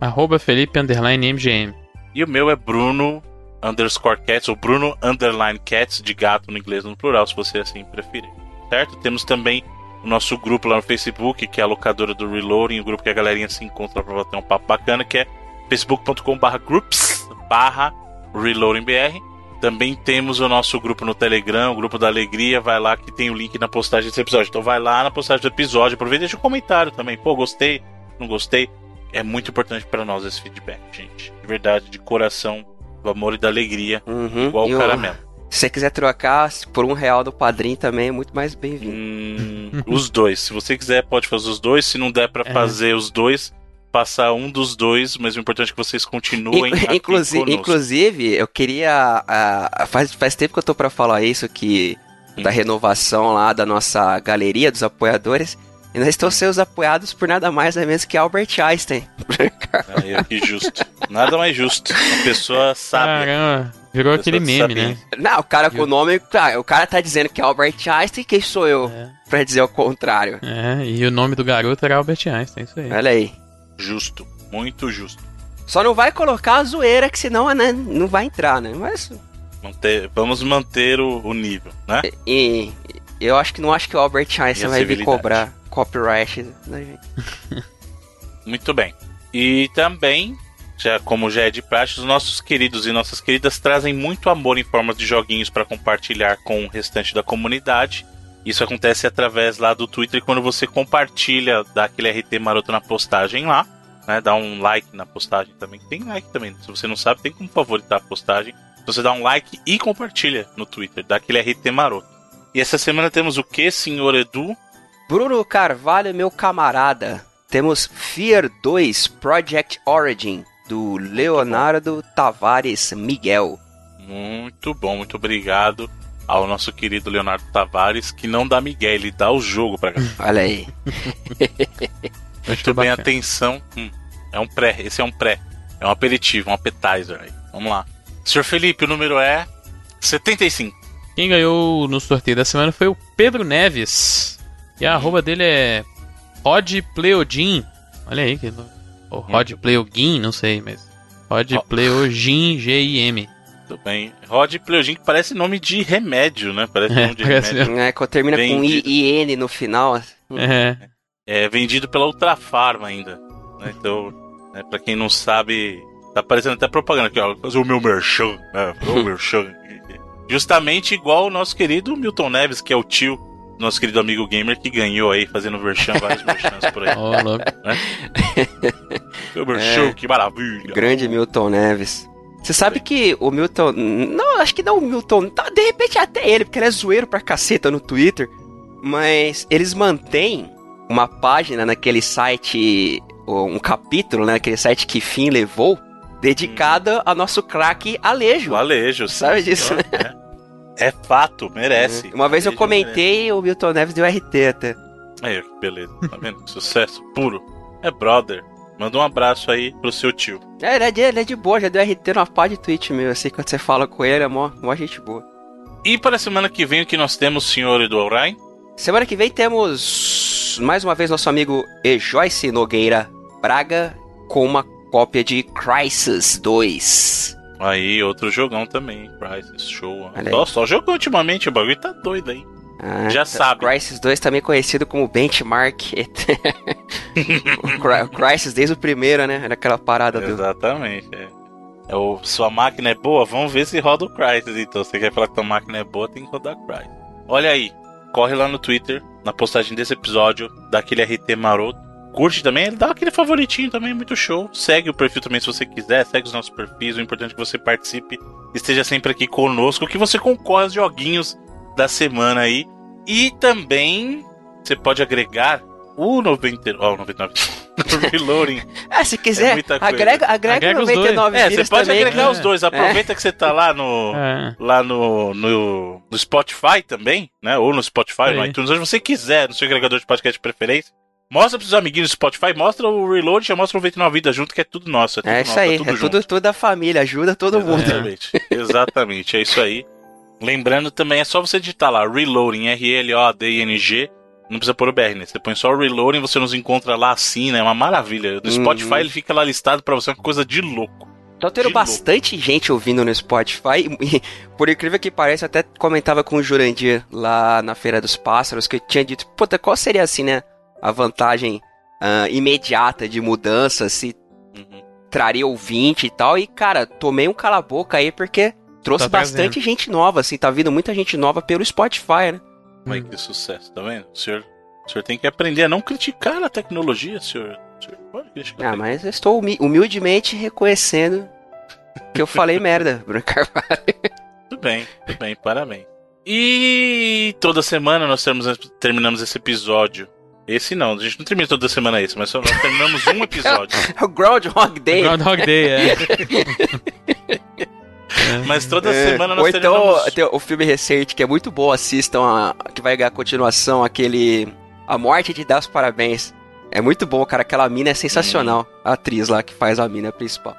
Arroba Felipe underline MGM. E o meu é Bruno underscore cats, ou Bruno underline cats, de gato no inglês no plural, se você assim preferir. Certo? Temos também o nosso grupo lá no Facebook, que é a locadora do Reloading, o grupo que a galerinha se encontra para bater um papo bacana, que é facebook.com.br groups barra reloadingbr. Também temos o nosso grupo no Telegram, o grupo da Alegria. Vai lá que tem o link na postagem desse episódio. Então vai lá na postagem do episódio, aproveita e deixa um comentário também. Pô, gostei, não gostei. É muito importante para nós esse feedback, gente. De verdade, de coração, do amor e da alegria. Uhum, igual o cara mesmo. Se você quiser trocar por um real do padrinho também, é muito mais bem-vindo. Hum, os dois. Se você quiser, pode fazer os dois. Se não der para é. fazer os dois, passar um dos dois, mas o importante é que vocês continuem inclusive, inclusive, eu queria. Uh, faz, faz tempo que eu tô para falar isso, que hum. da renovação lá da nossa galeria dos apoiadores. E nós estamos sendo apoiados por nada mais nem menos que Albert Einstein. Aí, que justo. Nada mais justo. Uma pessoa sabe. Caramba, virou aquele meme, né? Não, o cara com o nome. Tá, o cara tá dizendo que é Albert Einstein, quem sou eu? É. Pra dizer o contrário. É, e o nome do garoto era Albert Einstein, isso aí. Olha aí. Justo, muito justo. Só não vai colocar a zoeira, que senão né, não vai entrar, né? Mas. Manter, vamos manter o, o nível, né? E, e, eu acho que não acho que o Albert Einstein vai vir cobrar copyright da gente. muito bem. E também, já como já é de praxe, os nossos queridos e nossas queridas trazem muito amor em forma de joguinhos para compartilhar com o restante da comunidade. Isso acontece através lá do Twitter quando você compartilha, dá aquele RT maroto na postagem lá, né? Dá um like na postagem também. Tem like também. Se você não sabe, tem como favoritar a postagem. Você dá um like e compartilha no Twitter, dá aquele RT maroto. E essa semana temos o que, senhor Edu? Bruno Carvalho, meu camarada. Temos Fear 2 Project Origin, do Leonardo Tavares Miguel. Muito bom, muito obrigado ao nosso querido Leonardo Tavares, que não dá Miguel, ele dá o jogo pra galera. Olha aí. Muito bem, atenção. Hum, é um pré, esse é um pré. É um aperitivo, um appetizer aí. Vamos lá. Senhor Felipe, o número é 75. Quem ganhou no sorteio da semana foi o Pedro Neves. E a arroba dele é Rod Pleodin. Olha aí que. Ou Rod Pleogin, não sei, mas. Rod oh. Pleogin G-I-M. Tudo bem. Rod Pleogin parece nome de remédio, né? Parece é, nome de remédio. É, termina com I-N no final. É. é vendido pela Ultrafarma ainda. Né? Então, né, pra quem não sabe, tá parecendo até propaganda aqui, ó. Fazer o meu merchan, né? O merchan. Justamente igual o nosso querido Milton Neves, que é o tio do nosso querido amigo gamer que ganhou aí, fazendo merchan, vários merchans por aí. Oh, louco. Né? Merchan, é, que maravilha. Grande Milton Neves. Você sabe que o Milton. Não, acho que não o Milton. Tá, de repente até ele, porque ele é zoeiro pra caceta no Twitter. Mas eles mantêm uma página naquele site. Um capítulo, né? Naquele site que Fim levou. Dedicada ao nosso craque Alejo. O Alejo, Sabe sim, disso, né? É. fato, merece. Uma vez eu comentei, merece. o Milton Neves deu RT até. Aí, beleza. Tá vendo? Sucesso puro. é brother. Manda um abraço aí pro seu tio. É, ele é de, ele é de boa, já deu RT numa pá de tweet meu, assim, quando você fala com ele, é mó, mó gente boa. E para a semana que vem, o que nós temos, senhor Edu Ryan? Semana que vem temos mais uma vez nosso amigo E. Joyce Nogueira Braga com uma cópia de Crisis 2. Aí, outro jogão também, Crisis, show. Só, só jogou ultimamente, o bagulho tá doido aí. Ah, Já tá. sabe. Crisis 2 também conhecido como Benchmark. o Crisis desde o primeiro, né? Era aquela parada do. Exatamente, é. é o, sua máquina é boa? Vamos ver se roda o Crisis. Então, você quer falar que sua máquina é boa, tem que rodar Crisis. Olha aí, corre lá no Twitter, na postagem desse episódio, dá aquele RT maroto. Curte também, dá aquele favoritinho também, muito show. Segue o perfil também se você quiser, segue os nossos perfis. O importante é que você participe, esteja sempre aqui conosco, que você concorra aos joguinhos da semana aí. E também você pode agregar o 90, oh, 99 Reloading. é, se quiser, é agrega, agrega, agrega 99 É, você pode agregar é. os dois. Aproveita é. que você tá lá no é. lá no, no, no, Spotify também, né? Ou no Spotify, no iTunes, onde você quiser, no seu agregador de podcast de preferência. Mostra pros amiguinhos do Spotify, mostra o Reload, já mostra o 99 Vidas junto, que é tudo nosso. É, tudo é isso aí, é tudo, é tudo, tudo da família, ajuda todo mundo. Exatamente, exatamente, é isso aí. Lembrando também, é só você digitar lá, Reloading, R-L-O-D-I-N-G, não precisa pôr o BR, né? Você põe só o Reloading, você nos encontra lá assim, né? É uma maravilha. No uhum. Spotify ele fica lá listado pra você, é uma coisa de louco. Tá tendo bastante louco. gente ouvindo no Spotify. E, por incrível que pareça, até comentava com o Jurandir lá na Feira dos Pássaros que eu tinha dito, puta, qual seria assim, né? A vantagem uh, imediata de mudança, se uhum. traria ouvinte e tal. E, cara, tomei um cala-boca aí porque trouxe tá bastante gente nova, assim, tá vindo muita gente nova pelo Spotify, né? Mas que sucesso, tá vendo? O senhor, o senhor tem que aprender a não criticar a tecnologia, senhor. O senhor pode criticar. Ah, mas eu estou humildemente reconhecendo que eu falei merda, Bruno Carvalho. Tudo bem, tudo bem, parabéns. E toda semana nós terminamos esse episódio. Esse não, a gente não termina toda semana esse, mas só nós terminamos um episódio. É o Groundhog Day. Groundhog Day, é. Mas toda é. semana nós Ou então terminamos... tem o filme recente que é muito bom, assistam, a, que vai ganhar continuação, aquele A Morte de Dar os Parabéns. É muito bom, cara. Aquela mina é sensacional. Hum. A atriz lá que faz a mina principal.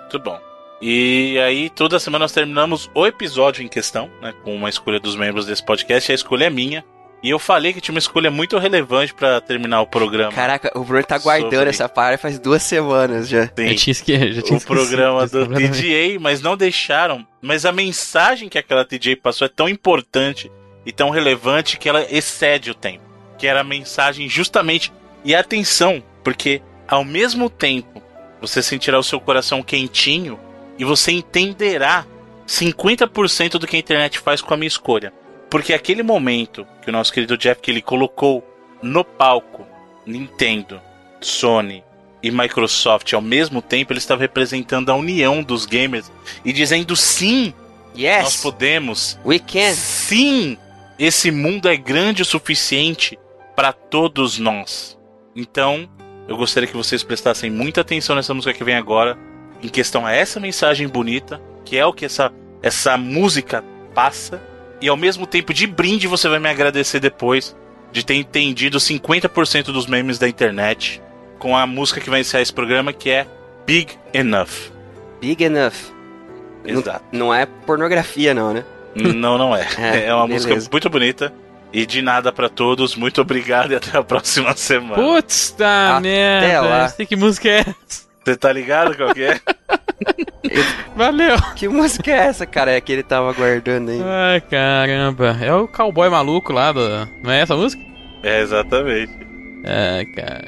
Muito bom. E aí, toda semana nós terminamos o episódio em questão, né? Com uma escolha dos membros desse podcast. A escolha é minha. E eu falei que tinha uma escolha muito relevante para terminar o programa. Caraca, o Bruno tá guardando sobre... essa parada faz duas semanas já. Sim, eu tinha esque... já tinha o programa do TJ, mas não deixaram. Mas a mensagem que aquela TJ passou é tão importante e tão relevante que ela excede o tempo. Que era a mensagem justamente. E atenção, porque ao mesmo tempo você sentirá o seu coração quentinho e você entenderá 50% do que a internet faz com a minha escolha. Porque aquele momento que o nosso querido Jeff que ele colocou no palco Nintendo, Sony e Microsoft ao mesmo tempo, ele estava representando a união dos gamers e dizendo sim, yes, nós podemos, we can. Sim, esse mundo é grande o suficiente para todos nós. Então, eu gostaria que vocês prestassem muita atenção nessa música que vem agora, em questão a essa mensagem bonita, que é o que essa, essa música passa e ao mesmo tempo, de brinde, você vai me agradecer depois de ter entendido 50% dos memes da internet com a música que vai iniciar esse programa, que é Big Enough. Big Enough. Exato. Não, não é pornografia, não, né? Não, não é. É, é uma beleza. música muito bonita. E de nada para todos, muito obrigado e até a próxima semana. Putz, tá merda. Lá. Que música é essa? Você tá ligado qual que é? Valeu! Que música é essa, cara? É que ele tava guardando aí. Ai, caramba. É o cowboy maluco lá do. Não é essa música? É, exatamente. É, cara.